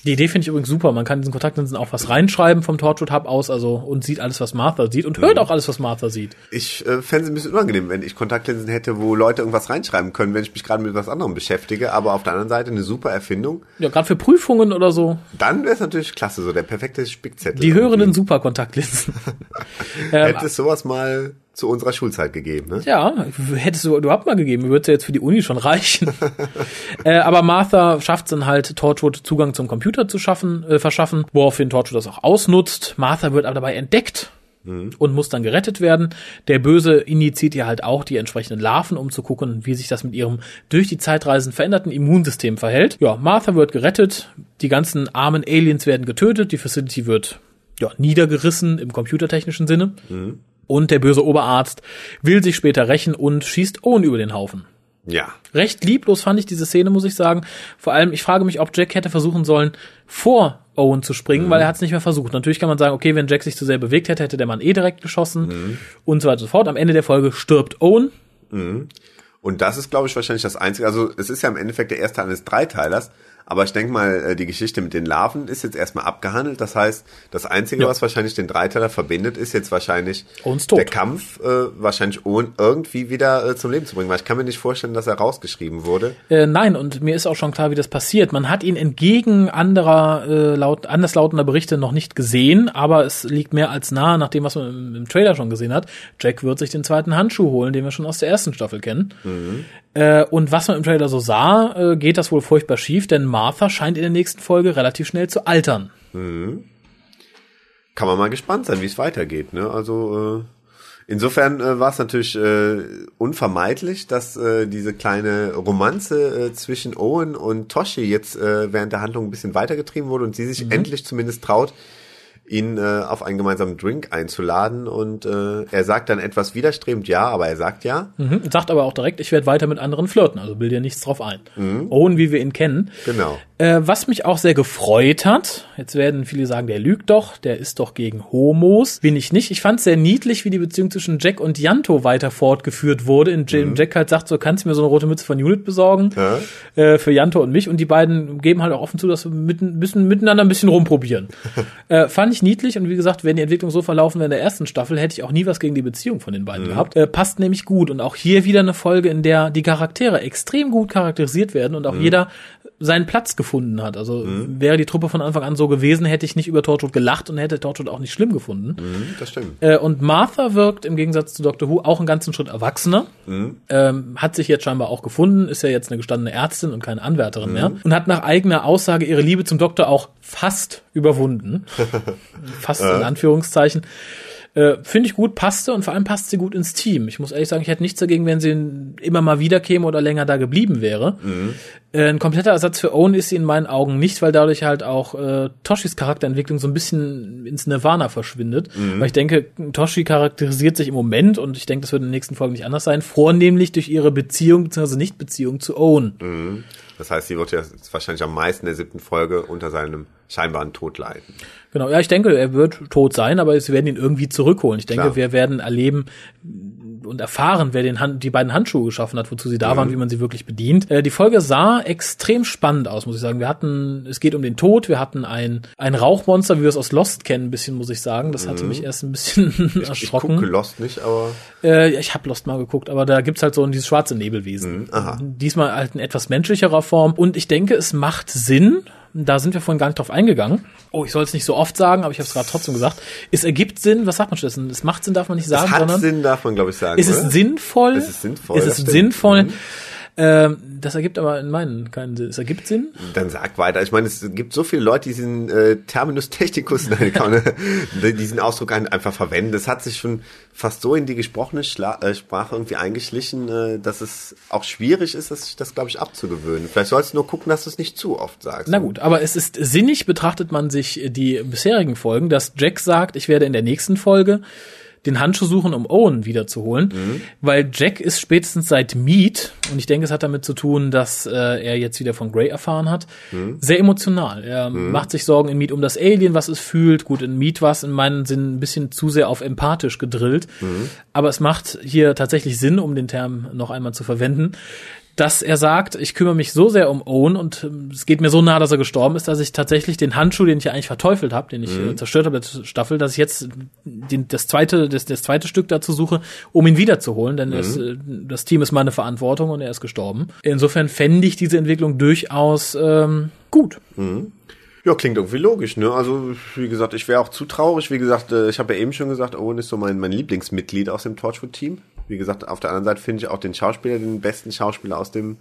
Die Idee finde ich übrigens super. Man kann in diesen Kontaktlinsen auch was reinschreiben vom Torchwood Hub aus, also und sieht alles, was Martha sieht und hört auch alles, was Martha sieht. Ich äh, fände es ein bisschen unangenehm, wenn ich Kontaktlinsen hätte, wo Leute irgendwas reinschreiben können, wenn ich mich gerade mit was anderem beschäftige. Aber auf der anderen Seite eine super Erfindung. Ja, gerade für Prüfungen oder so. Dann wäre es natürlich klasse, so der perfekte Spickzettel. Die hörenden super Kontaktlinsen. ähm, Hätte es sowas mal zu unserer Schulzeit gegeben, ne? Ja, hättest du überhaupt mal gegeben, würde ja jetzt für die Uni schon reichen. äh, aber Martha schafft es dann halt, Torchwood Zugang zum Computer zu schaffen, äh, verschaffen, woraufhin Torchwood das auch ausnutzt. Martha wird aber dabei entdeckt und muss dann gerettet werden. Der Böse initiiert ja halt auch die entsprechenden Larven, um zu gucken, wie sich das mit ihrem durch die Zeitreisen veränderten Immunsystem verhält. Ja, Martha wird gerettet, die ganzen armen Aliens werden getötet, die Facility wird ja, niedergerissen im computertechnischen Sinne. Und der böse Oberarzt will sich später rächen und schießt Owen über den Haufen. Ja. Recht lieblos fand ich diese Szene, muss ich sagen. Vor allem, ich frage mich, ob Jack hätte versuchen sollen, vor Owen zu springen, weil er hat es nicht mehr versucht. Natürlich kann man sagen, okay, wenn Jack sich zu sehr bewegt hätte, hätte der Mann eh direkt geschossen und so weiter und so fort. Am Ende der Folge stirbt Owen. Und das ist, glaube ich, wahrscheinlich das Einzige. Also es ist ja im Endeffekt der erste Teil eines Dreiteilers. Aber ich denke mal, äh, die Geschichte mit den Larven ist jetzt erstmal abgehandelt. Das heißt, das Einzige, Ja. was wahrscheinlich den Dreiteiler verbindet, ist jetzt wahrscheinlich der Kampf, äh, wahrscheinlich Owen irgendwie wieder äh, zum Leben zu bringen. Weil ich kann mir nicht vorstellen, dass er rausgeschrieben wurde. Äh, nein, und mir ist auch schon klar, wie das passiert. Man hat ihn entgegen anderer, äh, laut, anderslautender Berichte noch nicht gesehen, aber es liegt mehr als nahe, nach dem, was man im, im Trailer schon gesehen hat. Jack wird sich den zweiten Handschuh holen, den wir schon aus der ersten Staffel kennen. Äh, und was man im Trailer so sah, äh, geht das wohl furchtbar schief, denn Martha scheint in der nächsten Folge relativ schnell zu altern. Kann man mal gespannt sein, wie es weitergeht. Ne? Also äh, insofern äh, war es natürlich äh, unvermeidlich, dass äh, diese kleine Romanze äh, zwischen Owen und Toshi jetzt äh, während der Handlung ein bisschen weitergetrieben wurde und sie sich endlich zumindest traut, ihn äh, auf einen gemeinsamen Drink einzuladen und äh, er sagt dann etwas widerstrebend ja, aber er sagt ja. Mhm. Sagt aber auch direkt, ich werde weiter mit anderen flirten, also bild dir nichts drauf ein. Owen, wie wir ihn kennen. Genau. Äh, was mich auch sehr gefreut hat, jetzt werden viele sagen, der lügt doch, der ist doch gegen Homos. Bin ich nicht. Ich fand sehr niedlich, wie die Beziehung zwischen Jack und Janto weiter fortgeführt wurde, in dem Jack halt sagt, so kannst du mir so eine rote Mütze von Unit besorgen Ja. äh, für Janto und mich. Und die beiden geben halt auch offen zu, dass wir mit, müssen miteinander ein bisschen rumprobieren. äh, fand ich niedlich und wie gesagt, wenn die Entwicklung so verlaufen wäre in der ersten Staffel, hätte ich auch nie was gegen die Beziehung von den beiden gehabt. Äh, passt nämlich gut. Und auch hier wieder eine Folge, in der die Charaktere extrem gut charakterisiert werden und auch jeder seinen Platz gefunden hat. Also wäre die Truppe von Anfang an so gewesen, hätte ich nicht über Torchwood gelacht und hätte Torchwood auch nicht schlimm gefunden. Mhm, das stimmt. Äh, und Martha wirkt im Gegensatz zu Doctor Who auch einen ganzen Schritt erwachsener. Ähm, hat sich jetzt scheinbar auch gefunden, ist ja jetzt eine gestandene Ärztin und keine Anwärterin mehr. Und hat nach eigener Aussage ihre Liebe zum Doktor auch fast überwunden. fast in Anführungszeichen. Äh, Finde ich gut, passte und vor allem passt sie gut ins Team. Ich muss ehrlich sagen, ich hätte nichts dagegen, wenn sie immer mal wieder käme oder länger da geblieben wäre. Äh, ein kompletter Ersatz für Owen ist sie in meinen Augen nicht, weil dadurch halt auch äh, Toshis Charakterentwicklung so ein bisschen ins Nirvana verschwindet. Weil ich denke, Toshi charakterisiert sich im Moment und ich denke, das wird in den nächsten Folgen nicht anders sein, vornehmlich durch ihre Beziehung bzw. Nichtbeziehung zu Owen. Das heißt, sie wird ja wahrscheinlich am meisten in der siebten Folge unter seinem scheinbaren Tod leiden. Genau, ja, ich denke, er wird tot sein, aber sie werden ihn irgendwie zurückholen. Ich denke, Klar. wir werden erleben und erfahren, wer den Hand, die beiden Handschuhe geschaffen hat, wozu sie da waren, wie man sie wirklich bedient. Äh, die Folge sah extrem spannend aus, muss ich sagen. Wir hatten, es geht um den Tod, wir hatten ein, ein Rauchmonster, wie wir es aus Lost kennen, ein bisschen, muss ich sagen. Das hatte mich erst ein bisschen Ich erschrocken. gucke Lost nicht, aber Äh, ich habe Lost mal geguckt, aber da gibt's halt so dieses schwarze Nebelwesen. Mhm, aha. Diesmal halt in etwas menschlicherer Form. Und ich denke, es macht Sinn. Da sind wir vorhin gar nicht drauf eingegangen. Oh, ich soll es nicht so oft sagen, aber ich habe es gerade trotzdem gesagt. Es ergibt Sinn. Was sagt man stattdessen? Es macht Sinn, darf man nicht sagen, es hat sondern Sinn, darf man glaube ich sagen. es ist oder? sinnvoll. Es ist sinnvoll, Es ist sinnvoll. Mhm. Ähm, das ergibt aber in meinen keinen Sinn. Es ergibt Sinn. Dann sag weiter. Ich meine, es gibt so viele Leute, die diesen äh, Terminus technicus, nein, kann diesen Ausdruck ein- einfach verwenden. Das hat sich schon fast so in die gesprochene Schla äh, Sprache irgendwie eingeschlichen, äh, dass es auch schwierig ist, das, das glaube ich, abzugewöhnen. Vielleicht sollst du nur gucken, dass du es nicht zu oft sagst. Na gut, aber es ist sinnig, betrachtet man sich die bisherigen Folgen, dass Jack sagt, ich werde in der nächsten Folge den Handschuh suchen, um Owen wiederzuholen, weil Jack ist spätestens seit Meet, und ich denke, es hat damit zu tun, dass äh, er jetzt wieder von Grey erfahren hat, sehr emotional. Er macht sich Sorgen in Meet um das Alien, was es fühlt. Gut, in Meet war es in meinen Sinn ein bisschen zu sehr auf empathisch gedrillt, aber es macht hier tatsächlich Sinn, um den Term noch einmal zu verwenden, dass er sagt, ich kümmere mich so sehr um Owen und ähm, es geht mir so nah, dass er gestorben ist, dass ich tatsächlich den Handschuh, den ich ja eigentlich verteufelt habe, den ich äh, zerstört habe, der Staffel, dass ich jetzt den, das zweite, das, das zweite Stück dazu suche, um ihn wiederzuholen, denn es, äh, das Team ist meine Verantwortung und er ist gestorben. Insofern fände ich diese Entwicklung durchaus ähm, gut. Ja, klingt irgendwie logisch, ne? Also, wie gesagt, ich wäre auch zu traurig. Wie gesagt, äh, ich habe ja eben schon gesagt, Owen ist so mein, mein Lieblingsmitglied aus dem Torchwood-Team. Wie gesagt, auf der anderen Seite finde ich auch den Schauspieler, den besten Schauspieler aus dem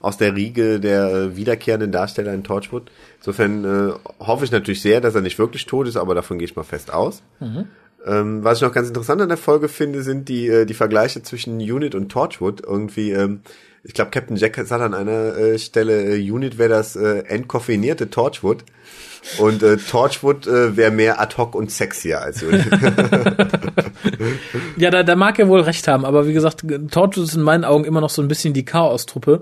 aus der Riege der äh, wiederkehrenden Darsteller in Torchwood. Insofern äh, hoffe ich natürlich sehr, dass er nicht wirklich tot ist, aber davon gehe ich mal fest aus. Ähm, was ich noch ganz interessant an der Folge finde, sind die, äh, die Vergleiche zwischen Unit und Torchwood. Irgendwie, ähm, ich glaube, Captain Jack sagt an einer äh, Stelle, äh, Unit wäre das äh, entkoffeinierte Torchwood. Und äh, Torchwood äh, wäre mehr ad hoc und sexier als ja, da, da mag er wohl recht haben, aber wie gesagt, Torchwood ist in meinen Augen immer noch so ein bisschen die Chaos-Truppe.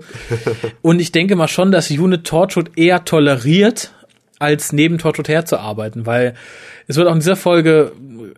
Und ich denke mal schon, dass Unit Torchwood eher toleriert, als neben Torchwood herzuarbeiten, weil es wird auch in dieser Folge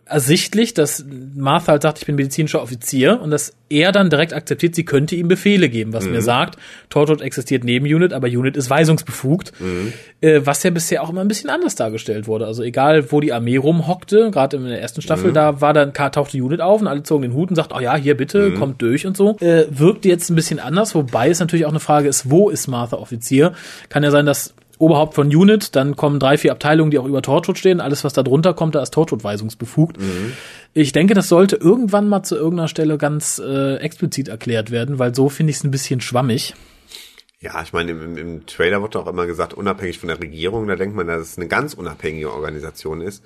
ersichtlich, dass Martha halt sagt, ich bin medizinischer Offizier und dass er dann direkt akzeptiert, sie könnte ihm Befehle geben, was mhm. mir sagt, Torchwood existiert neben Unit, aber Unit ist weisungsbefugt, mhm. äh, was ja bisher auch immer ein bisschen anders dargestellt wurde. Also egal, wo die Armee rumhockte, gerade in der ersten Staffel, mhm. da war dann tauchte Unit auf und alle zogen den Hut und sagt, oh ja, hier bitte, mhm. kommt durch und so. Äh, wirkt jetzt ein bisschen anders, wobei es natürlich auch eine Frage ist, wo ist Martha Offizier? Kann ja sein, dass Oberhaupt von Unit, dann kommen drei, vier Abteilungen, die auch über Torchwood stehen. Alles, was da drunter kommt, da ist Torchwood weisungsbefugt. Mhm. Ich denke, das sollte irgendwann mal zu irgendeiner Stelle ganz äh, explizit erklärt werden, weil so finde ich es ein bisschen schwammig. Ja, ich meine, im, im Trailer wird auch immer gesagt, unabhängig von der Regierung, da denkt man, dass es eine ganz unabhängige Organisation ist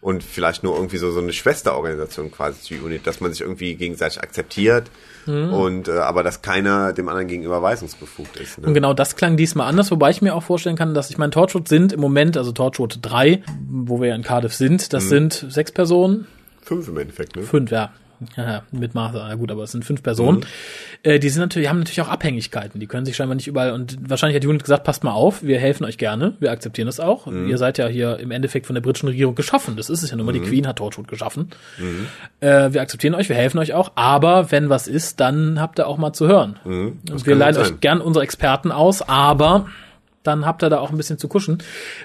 und vielleicht nur irgendwie so, so eine Schwesterorganisation quasi zu Unit, dass man sich irgendwie gegenseitig akzeptiert mhm. und äh, aber dass keiner dem anderen gegenüber weisungsbefugt ist. Ne? Und genau das klang diesmal anders, wobei ich mir auch vorstellen kann, dass ich meine, Torchwood sind im Moment, also Torchwood 3, wo wir ja in Cardiff sind, das mhm. sind sechs Personen. Fünf im Endeffekt, ne? Fünf, ja ja, mit Martha, na gut, aber es sind fünf Personen. Mhm. Äh, die sind natürlich, haben natürlich auch Abhängigkeiten. Die können sich scheinbar nicht überall, und wahrscheinlich hat die Unit gesagt, passt mal auf, wir helfen euch gerne, wir akzeptieren das auch. Mhm. Ihr seid ja hier im Endeffekt von der britischen Regierung geschaffen. Das ist es ja nun mal. Mhm. Die Queen hat Torchwood geschaffen. Mhm. Äh, wir akzeptieren euch, wir helfen euch auch, aber wenn was ist, dann habt ihr auch mal zu hören. Mhm. Und wir leihen euch gern unsere Experten aus, aber dann habt ihr da auch ein bisschen zu kuschen.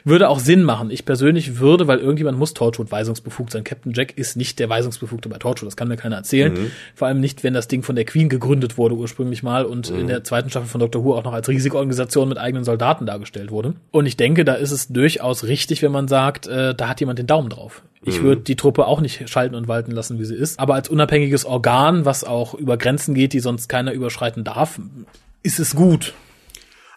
Würde auch Sinn machen. Ich persönlich würde, weil irgendjemand muss Torchwood weisungsbefugt sein. Captain Jack ist nicht der Weisungsbefugte bei Torchwood. Das kann mir keiner erzählen. Mhm. Vor allem nicht, wenn das Ding von der Queen gegründet wurde ursprünglich mal und mhm. in der zweiten Staffel von Doctor Who auch noch als Risikoorganisation mit eigenen Soldaten dargestellt wurde. Und ich denke, da ist es durchaus richtig, wenn man sagt, äh, da hat jemand den Daumen drauf. Ich mhm. würde die Truppe auch nicht schalten und walten lassen, wie sie ist. Aber als unabhängiges Organ, was auch über Grenzen geht, die sonst keiner überschreiten darf, ist es gut.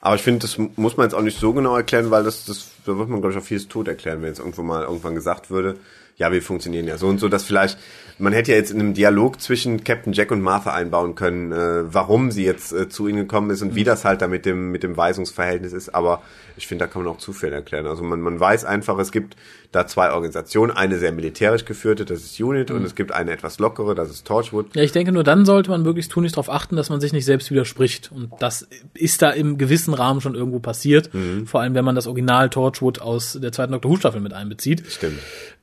Aber ich finde, das muss man jetzt auch nicht so genau erklären, weil das, das da wird man, glaube ich, auch vieles tot erklären, wenn jetzt irgendwo mal irgendwann gesagt würde, ja, wir funktionieren ja so und so, dass vielleicht, man hätte ja jetzt in einem Dialog zwischen Captain Jack und Martha einbauen können, äh, warum sie jetzt äh, zu ihnen gekommen ist und wie mhm. das halt da mit dem, mit dem Weisungsverhältnis ist, aber ich finde, da kann man auch Zufälle erklären. Also man, man weiß einfach, es gibt da zwei Organisationen, eine sehr militärisch geführte, das ist Unit, mhm. und es gibt eine etwas lockere, das ist Torchwood. Ja, ich denke, nur dann sollte man wirklich tunlichst darauf achten, dass man sich nicht selbst widerspricht. Und das ist da im gewissen Rahmen schon irgendwo passiert. Mhm. Vor allem, wenn man das Original Torchwood aus der zweiten Doctor Who Staffel mit einbezieht. Stimmt.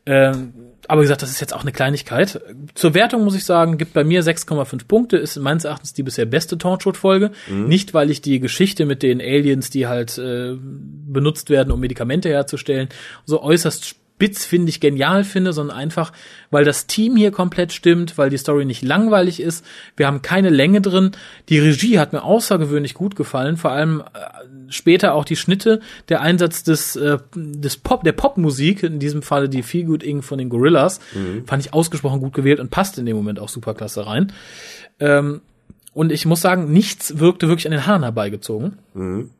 Ähm, aber wie gesagt, das ist jetzt auch eine Kleinigkeit. Zur Wertung muss ich sagen, gibt bei mir 6,5 Punkte, ist meines Erachtens die bisher beste Torchwood-Folge. Mhm. Nicht, weil ich die Geschichte mit den Aliens, die halt äh, benutzt werden, um Medikamente herzustellen, so äußerst spitz finde ich genial finde, sondern einfach, weil das Team hier komplett stimmt, weil die Story nicht langweilig ist. Wir haben keine Länge drin. Die Regie hat mir außergewöhnlich gut gefallen, vor allem äh, später auch die Schnitte, der Einsatz des, äh, des Pop, der Popmusik, in diesem Falle die Feel Good Ing von den Gorillas, mhm. fand ich ausgesprochen gut gewählt und passt in dem Moment auch super klasse rein. Ähm, und ich muss sagen, nichts wirkte wirklich an den Haaren herbeigezogen. Mhm.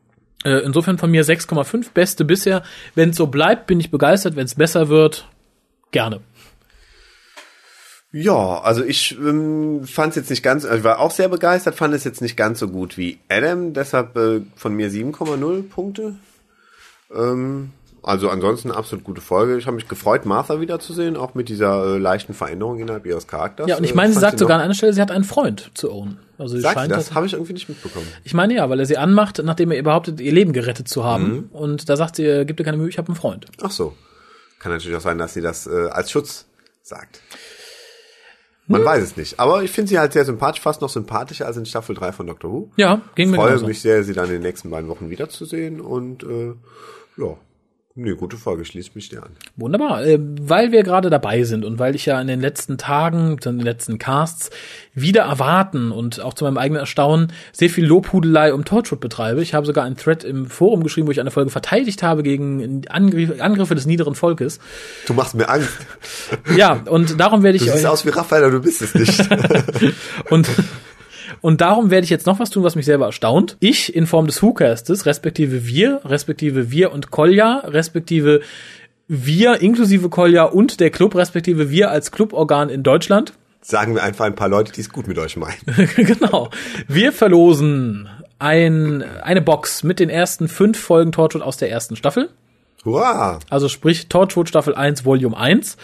Äh, insofern von mir 6,5, beste bisher. Wenn es so bleibt, bin ich begeistert. Wenn es besser wird, gerne. Ja, also ich ähm, fand es jetzt nicht ganz, also ich war auch sehr begeistert, fand es jetzt nicht ganz so gut wie Adam, deshalb äh, von mir 7,0 Punkte. Ähm, also ansonsten absolut gute Folge. Ich habe mich gefreut, Martha wiederzusehen, auch mit dieser äh, leichten Veränderung innerhalb ihres Charakters. Ja, und ich meine, sie sagt sogar an einer Stelle, sie hat einen Freund zu Owen. Also sie Sagt scheint das? Habe ich irgendwie nicht mitbekommen. Ich meine ja, weil er sie anmacht, nachdem er behauptet, ihr Leben gerettet zu haben. Mhm. Und da sagt sie, äh, gib dir keine Mühe, ich habe einen Freund. Ach so. Kann natürlich auch sein, dass sie das äh, als Schutz sagt. Man hm. weiß es nicht. Aber ich finde sie halt sehr sympathisch, fast noch sympathischer als in Staffel 3 von Doctor Who. Ja, ging mir Ich freue mich sehr, sie dann in den nächsten beiden Wochen wiederzusehen und äh, ja, Nee, gute Frage, schließe mich dir an. Wunderbar. Äh, weil wir gerade dabei sind und weil ich ja in den letzten Tagen, in den letzten Casts wieder erwarten und auch zu meinem eigenen Erstaunen sehr viel Lobhudelei um Torchwood betreibe. Ich habe sogar einen Thread im Forum geschrieben, wo ich eine Folge verteidigt habe gegen Angriff, Angriffe des niederen Volkes. Du machst mir Angst. Ja, und darum werde ich. Du siehst aus wie Raphael, aber du bist es nicht. und und darum werde ich jetzt noch was tun, was mich selber erstaunt. Ich in Form des WhoCastes, respektive wir, respektive wir und Kolja, respektive wir inklusive Kolja und der Club, respektive wir als Cluborgan in Deutschland. Sagen wir einfach ein paar Leute, die es gut mit euch meinen. genau. Wir verlosen ein, eine Box mit den ersten fünf Folgen Torchwood aus der ersten Staffel. Hurra! Also sprich Torchwood Staffel 1, Volume 1.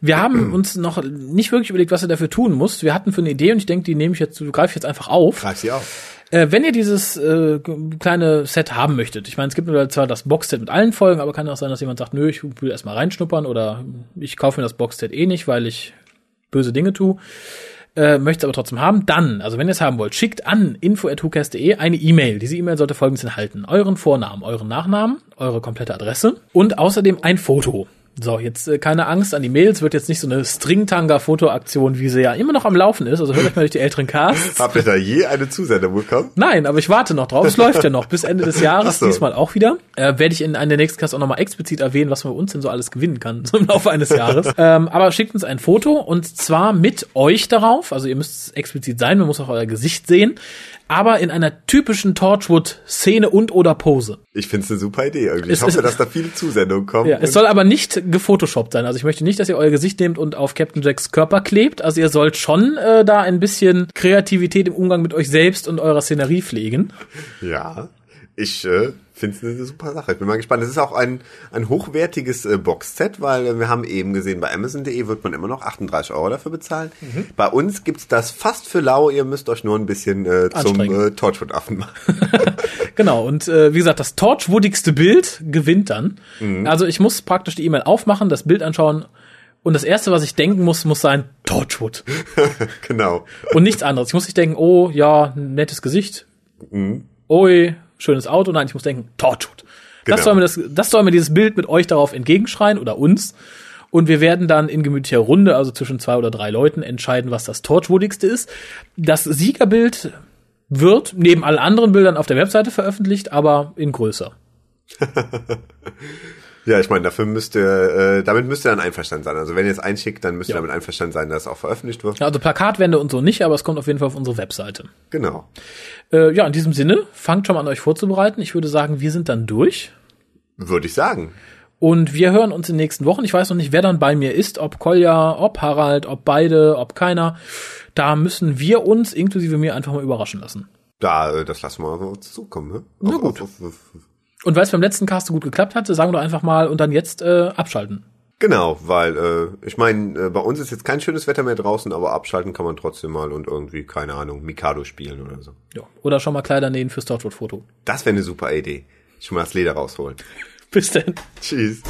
Wir haben uns noch nicht wirklich überlegt, was ihr dafür tun musst. Wir hatten für eine Idee und ich denke, die nehme ich jetzt, du greif ich jetzt einfach auf. Greif sie auf. Äh, wenn ihr dieses äh, kleine Set haben möchtet, ich meine, es gibt zwar das Boxset mit allen Folgen, aber kann auch sein, dass jemand sagt, nö, ich will erstmal reinschnuppern oder ich kaufe mir das Boxset eh nicht, weil ich böse Dinge tue, äh, möchte es aber trotzdem haben, dann, also wenn ihr es haben wollt, schickt an info.hucast.de eine E-Mail. Diese E-Mail sollte folgendes enthalten. Euren Vornamen, euren Nachnamen, eure komplette Adresse und außerdem ein Foto. So, jetzt äh, keine Angst an die Mails, wird jetzt nicht so eine Stringtanga-Fotoaktion, wie sie ja immer noch am Laufen ist. Also hört euch mal durch die älteren Casts. Habt ihr da je eine Zusendung bekommen? Nein, aber ich warte noch drauf. Es läuft ja noch bis Ende des Jahres, so. diesmal auch wieder. Äh, Werde ich in einer der nächsten Casts auch nochmal explizit erwähnen, was man bei uns denn so alles gewinnen kann, so im Laufe eines Jahres. ähm, aber schickt uns ein Foto und zwar mit euch darauf. Also ihr müsst explizit sein, man muss auch euer Gesicht sehen aber in einer typischen Torchwood-Szene und oder Pose. Ich finde es eine super Idee irgendwie. Ich es, hoffe, es, dass da viele Zusendungen kommen. Ja, es soll aber nicht gefotoshoppt sein. Also ich möchte nicht, dass ihr euer Gesicht nehmt und auf Captain Jacks Körper klebt. Also ihr sollt schon äh, da ein bisschen Kreativität im Umgang mit euch selbst und eurer Szenerie pflegen. Ja, ich äh, finde es eine super Sache. Ich bin mal gespannt. Es ist auch ein, ein hochwertiges äh, Boxset, weil äh, wir haben eben gesehen, bei Amazon.de wird man immer noch 38 Euro dafür bezahlen. Mhm. Bei uns gibt's das fast für lau. Ihr müsst euch nur ein bisschen äh, zum äh, Torchwood-Affen machen. genau. Und äh, wie gesagt, das Torchwoodigste Bild gewinnt dann. Mhm. Also ich muss praktisch die E-Mail aufmachen, das Bild anschauen und das erste, was ich denken muss, muss sein Torchwood. genau. Und nichts anderes. Ich muss nicht denken, oh, ja, nettes Gesicht. Mhm. Oi, schönes Auto. Nein, ich muss denken, Torchwood. Genau. Das soll mir das, das soll mir dieses Bild mit euch darauf entgegenschreien oder uns. Und wir werden dann in gemütlicher Runde, also zwischen zwei oder drei Leuten, entscheiden, was das Torchwoodigste ist. Das Siegerbild wird neben allen anderen Bildern auf der Webseite veröffentlicht, aber in größer. Ja, ich meine, dafür müsste, äh, damit müsste dann einverstanden sein. Also wenn ihr es einschickt, dann müsst ihr ja. damit einverstanden sein, dass es auch veröffentlicht wird. Ja, also Plakatwände und so nicht, aber es kommt auf jeden Fall auf unsere Webseite. Genau. Äh, ja, in diesem Sinne, fangt schon mal an euch vorzubereiten. Ich würde sagen, wir sind dann durch. Würde ich sagen. Und wir hören uns in den nächsten Wochen. Ich weiß noch nicht, wer dann bei mir ist, ob Kolja, ob Harald, ob beide, ob keiner. Da müssen wir uns, inklusive mir, einfach mal überraschen lassen. Da, äh, das lassen wir uns zukommen. Ne? Na gut. Auf, auf, auf, und weil es beim letzten Cast so gut geklappt hatte, sagen wir doch einfach mal und dann jetzt äh, abschalten. Genau, weil äh, ich meine, äh, bei uns ist jetzt kein schönes Wetter mehr draußen, aber abschalten kann man trotzdem mal und irgendwie, keine Ahnung, Mikado spielen oder so. Ja. Oder schon mal Kleider nähen fürs Torchwood-Foto. Das wäre eine super Idee. Schon mal das Leder rausholen. Bis dann. Tschüss.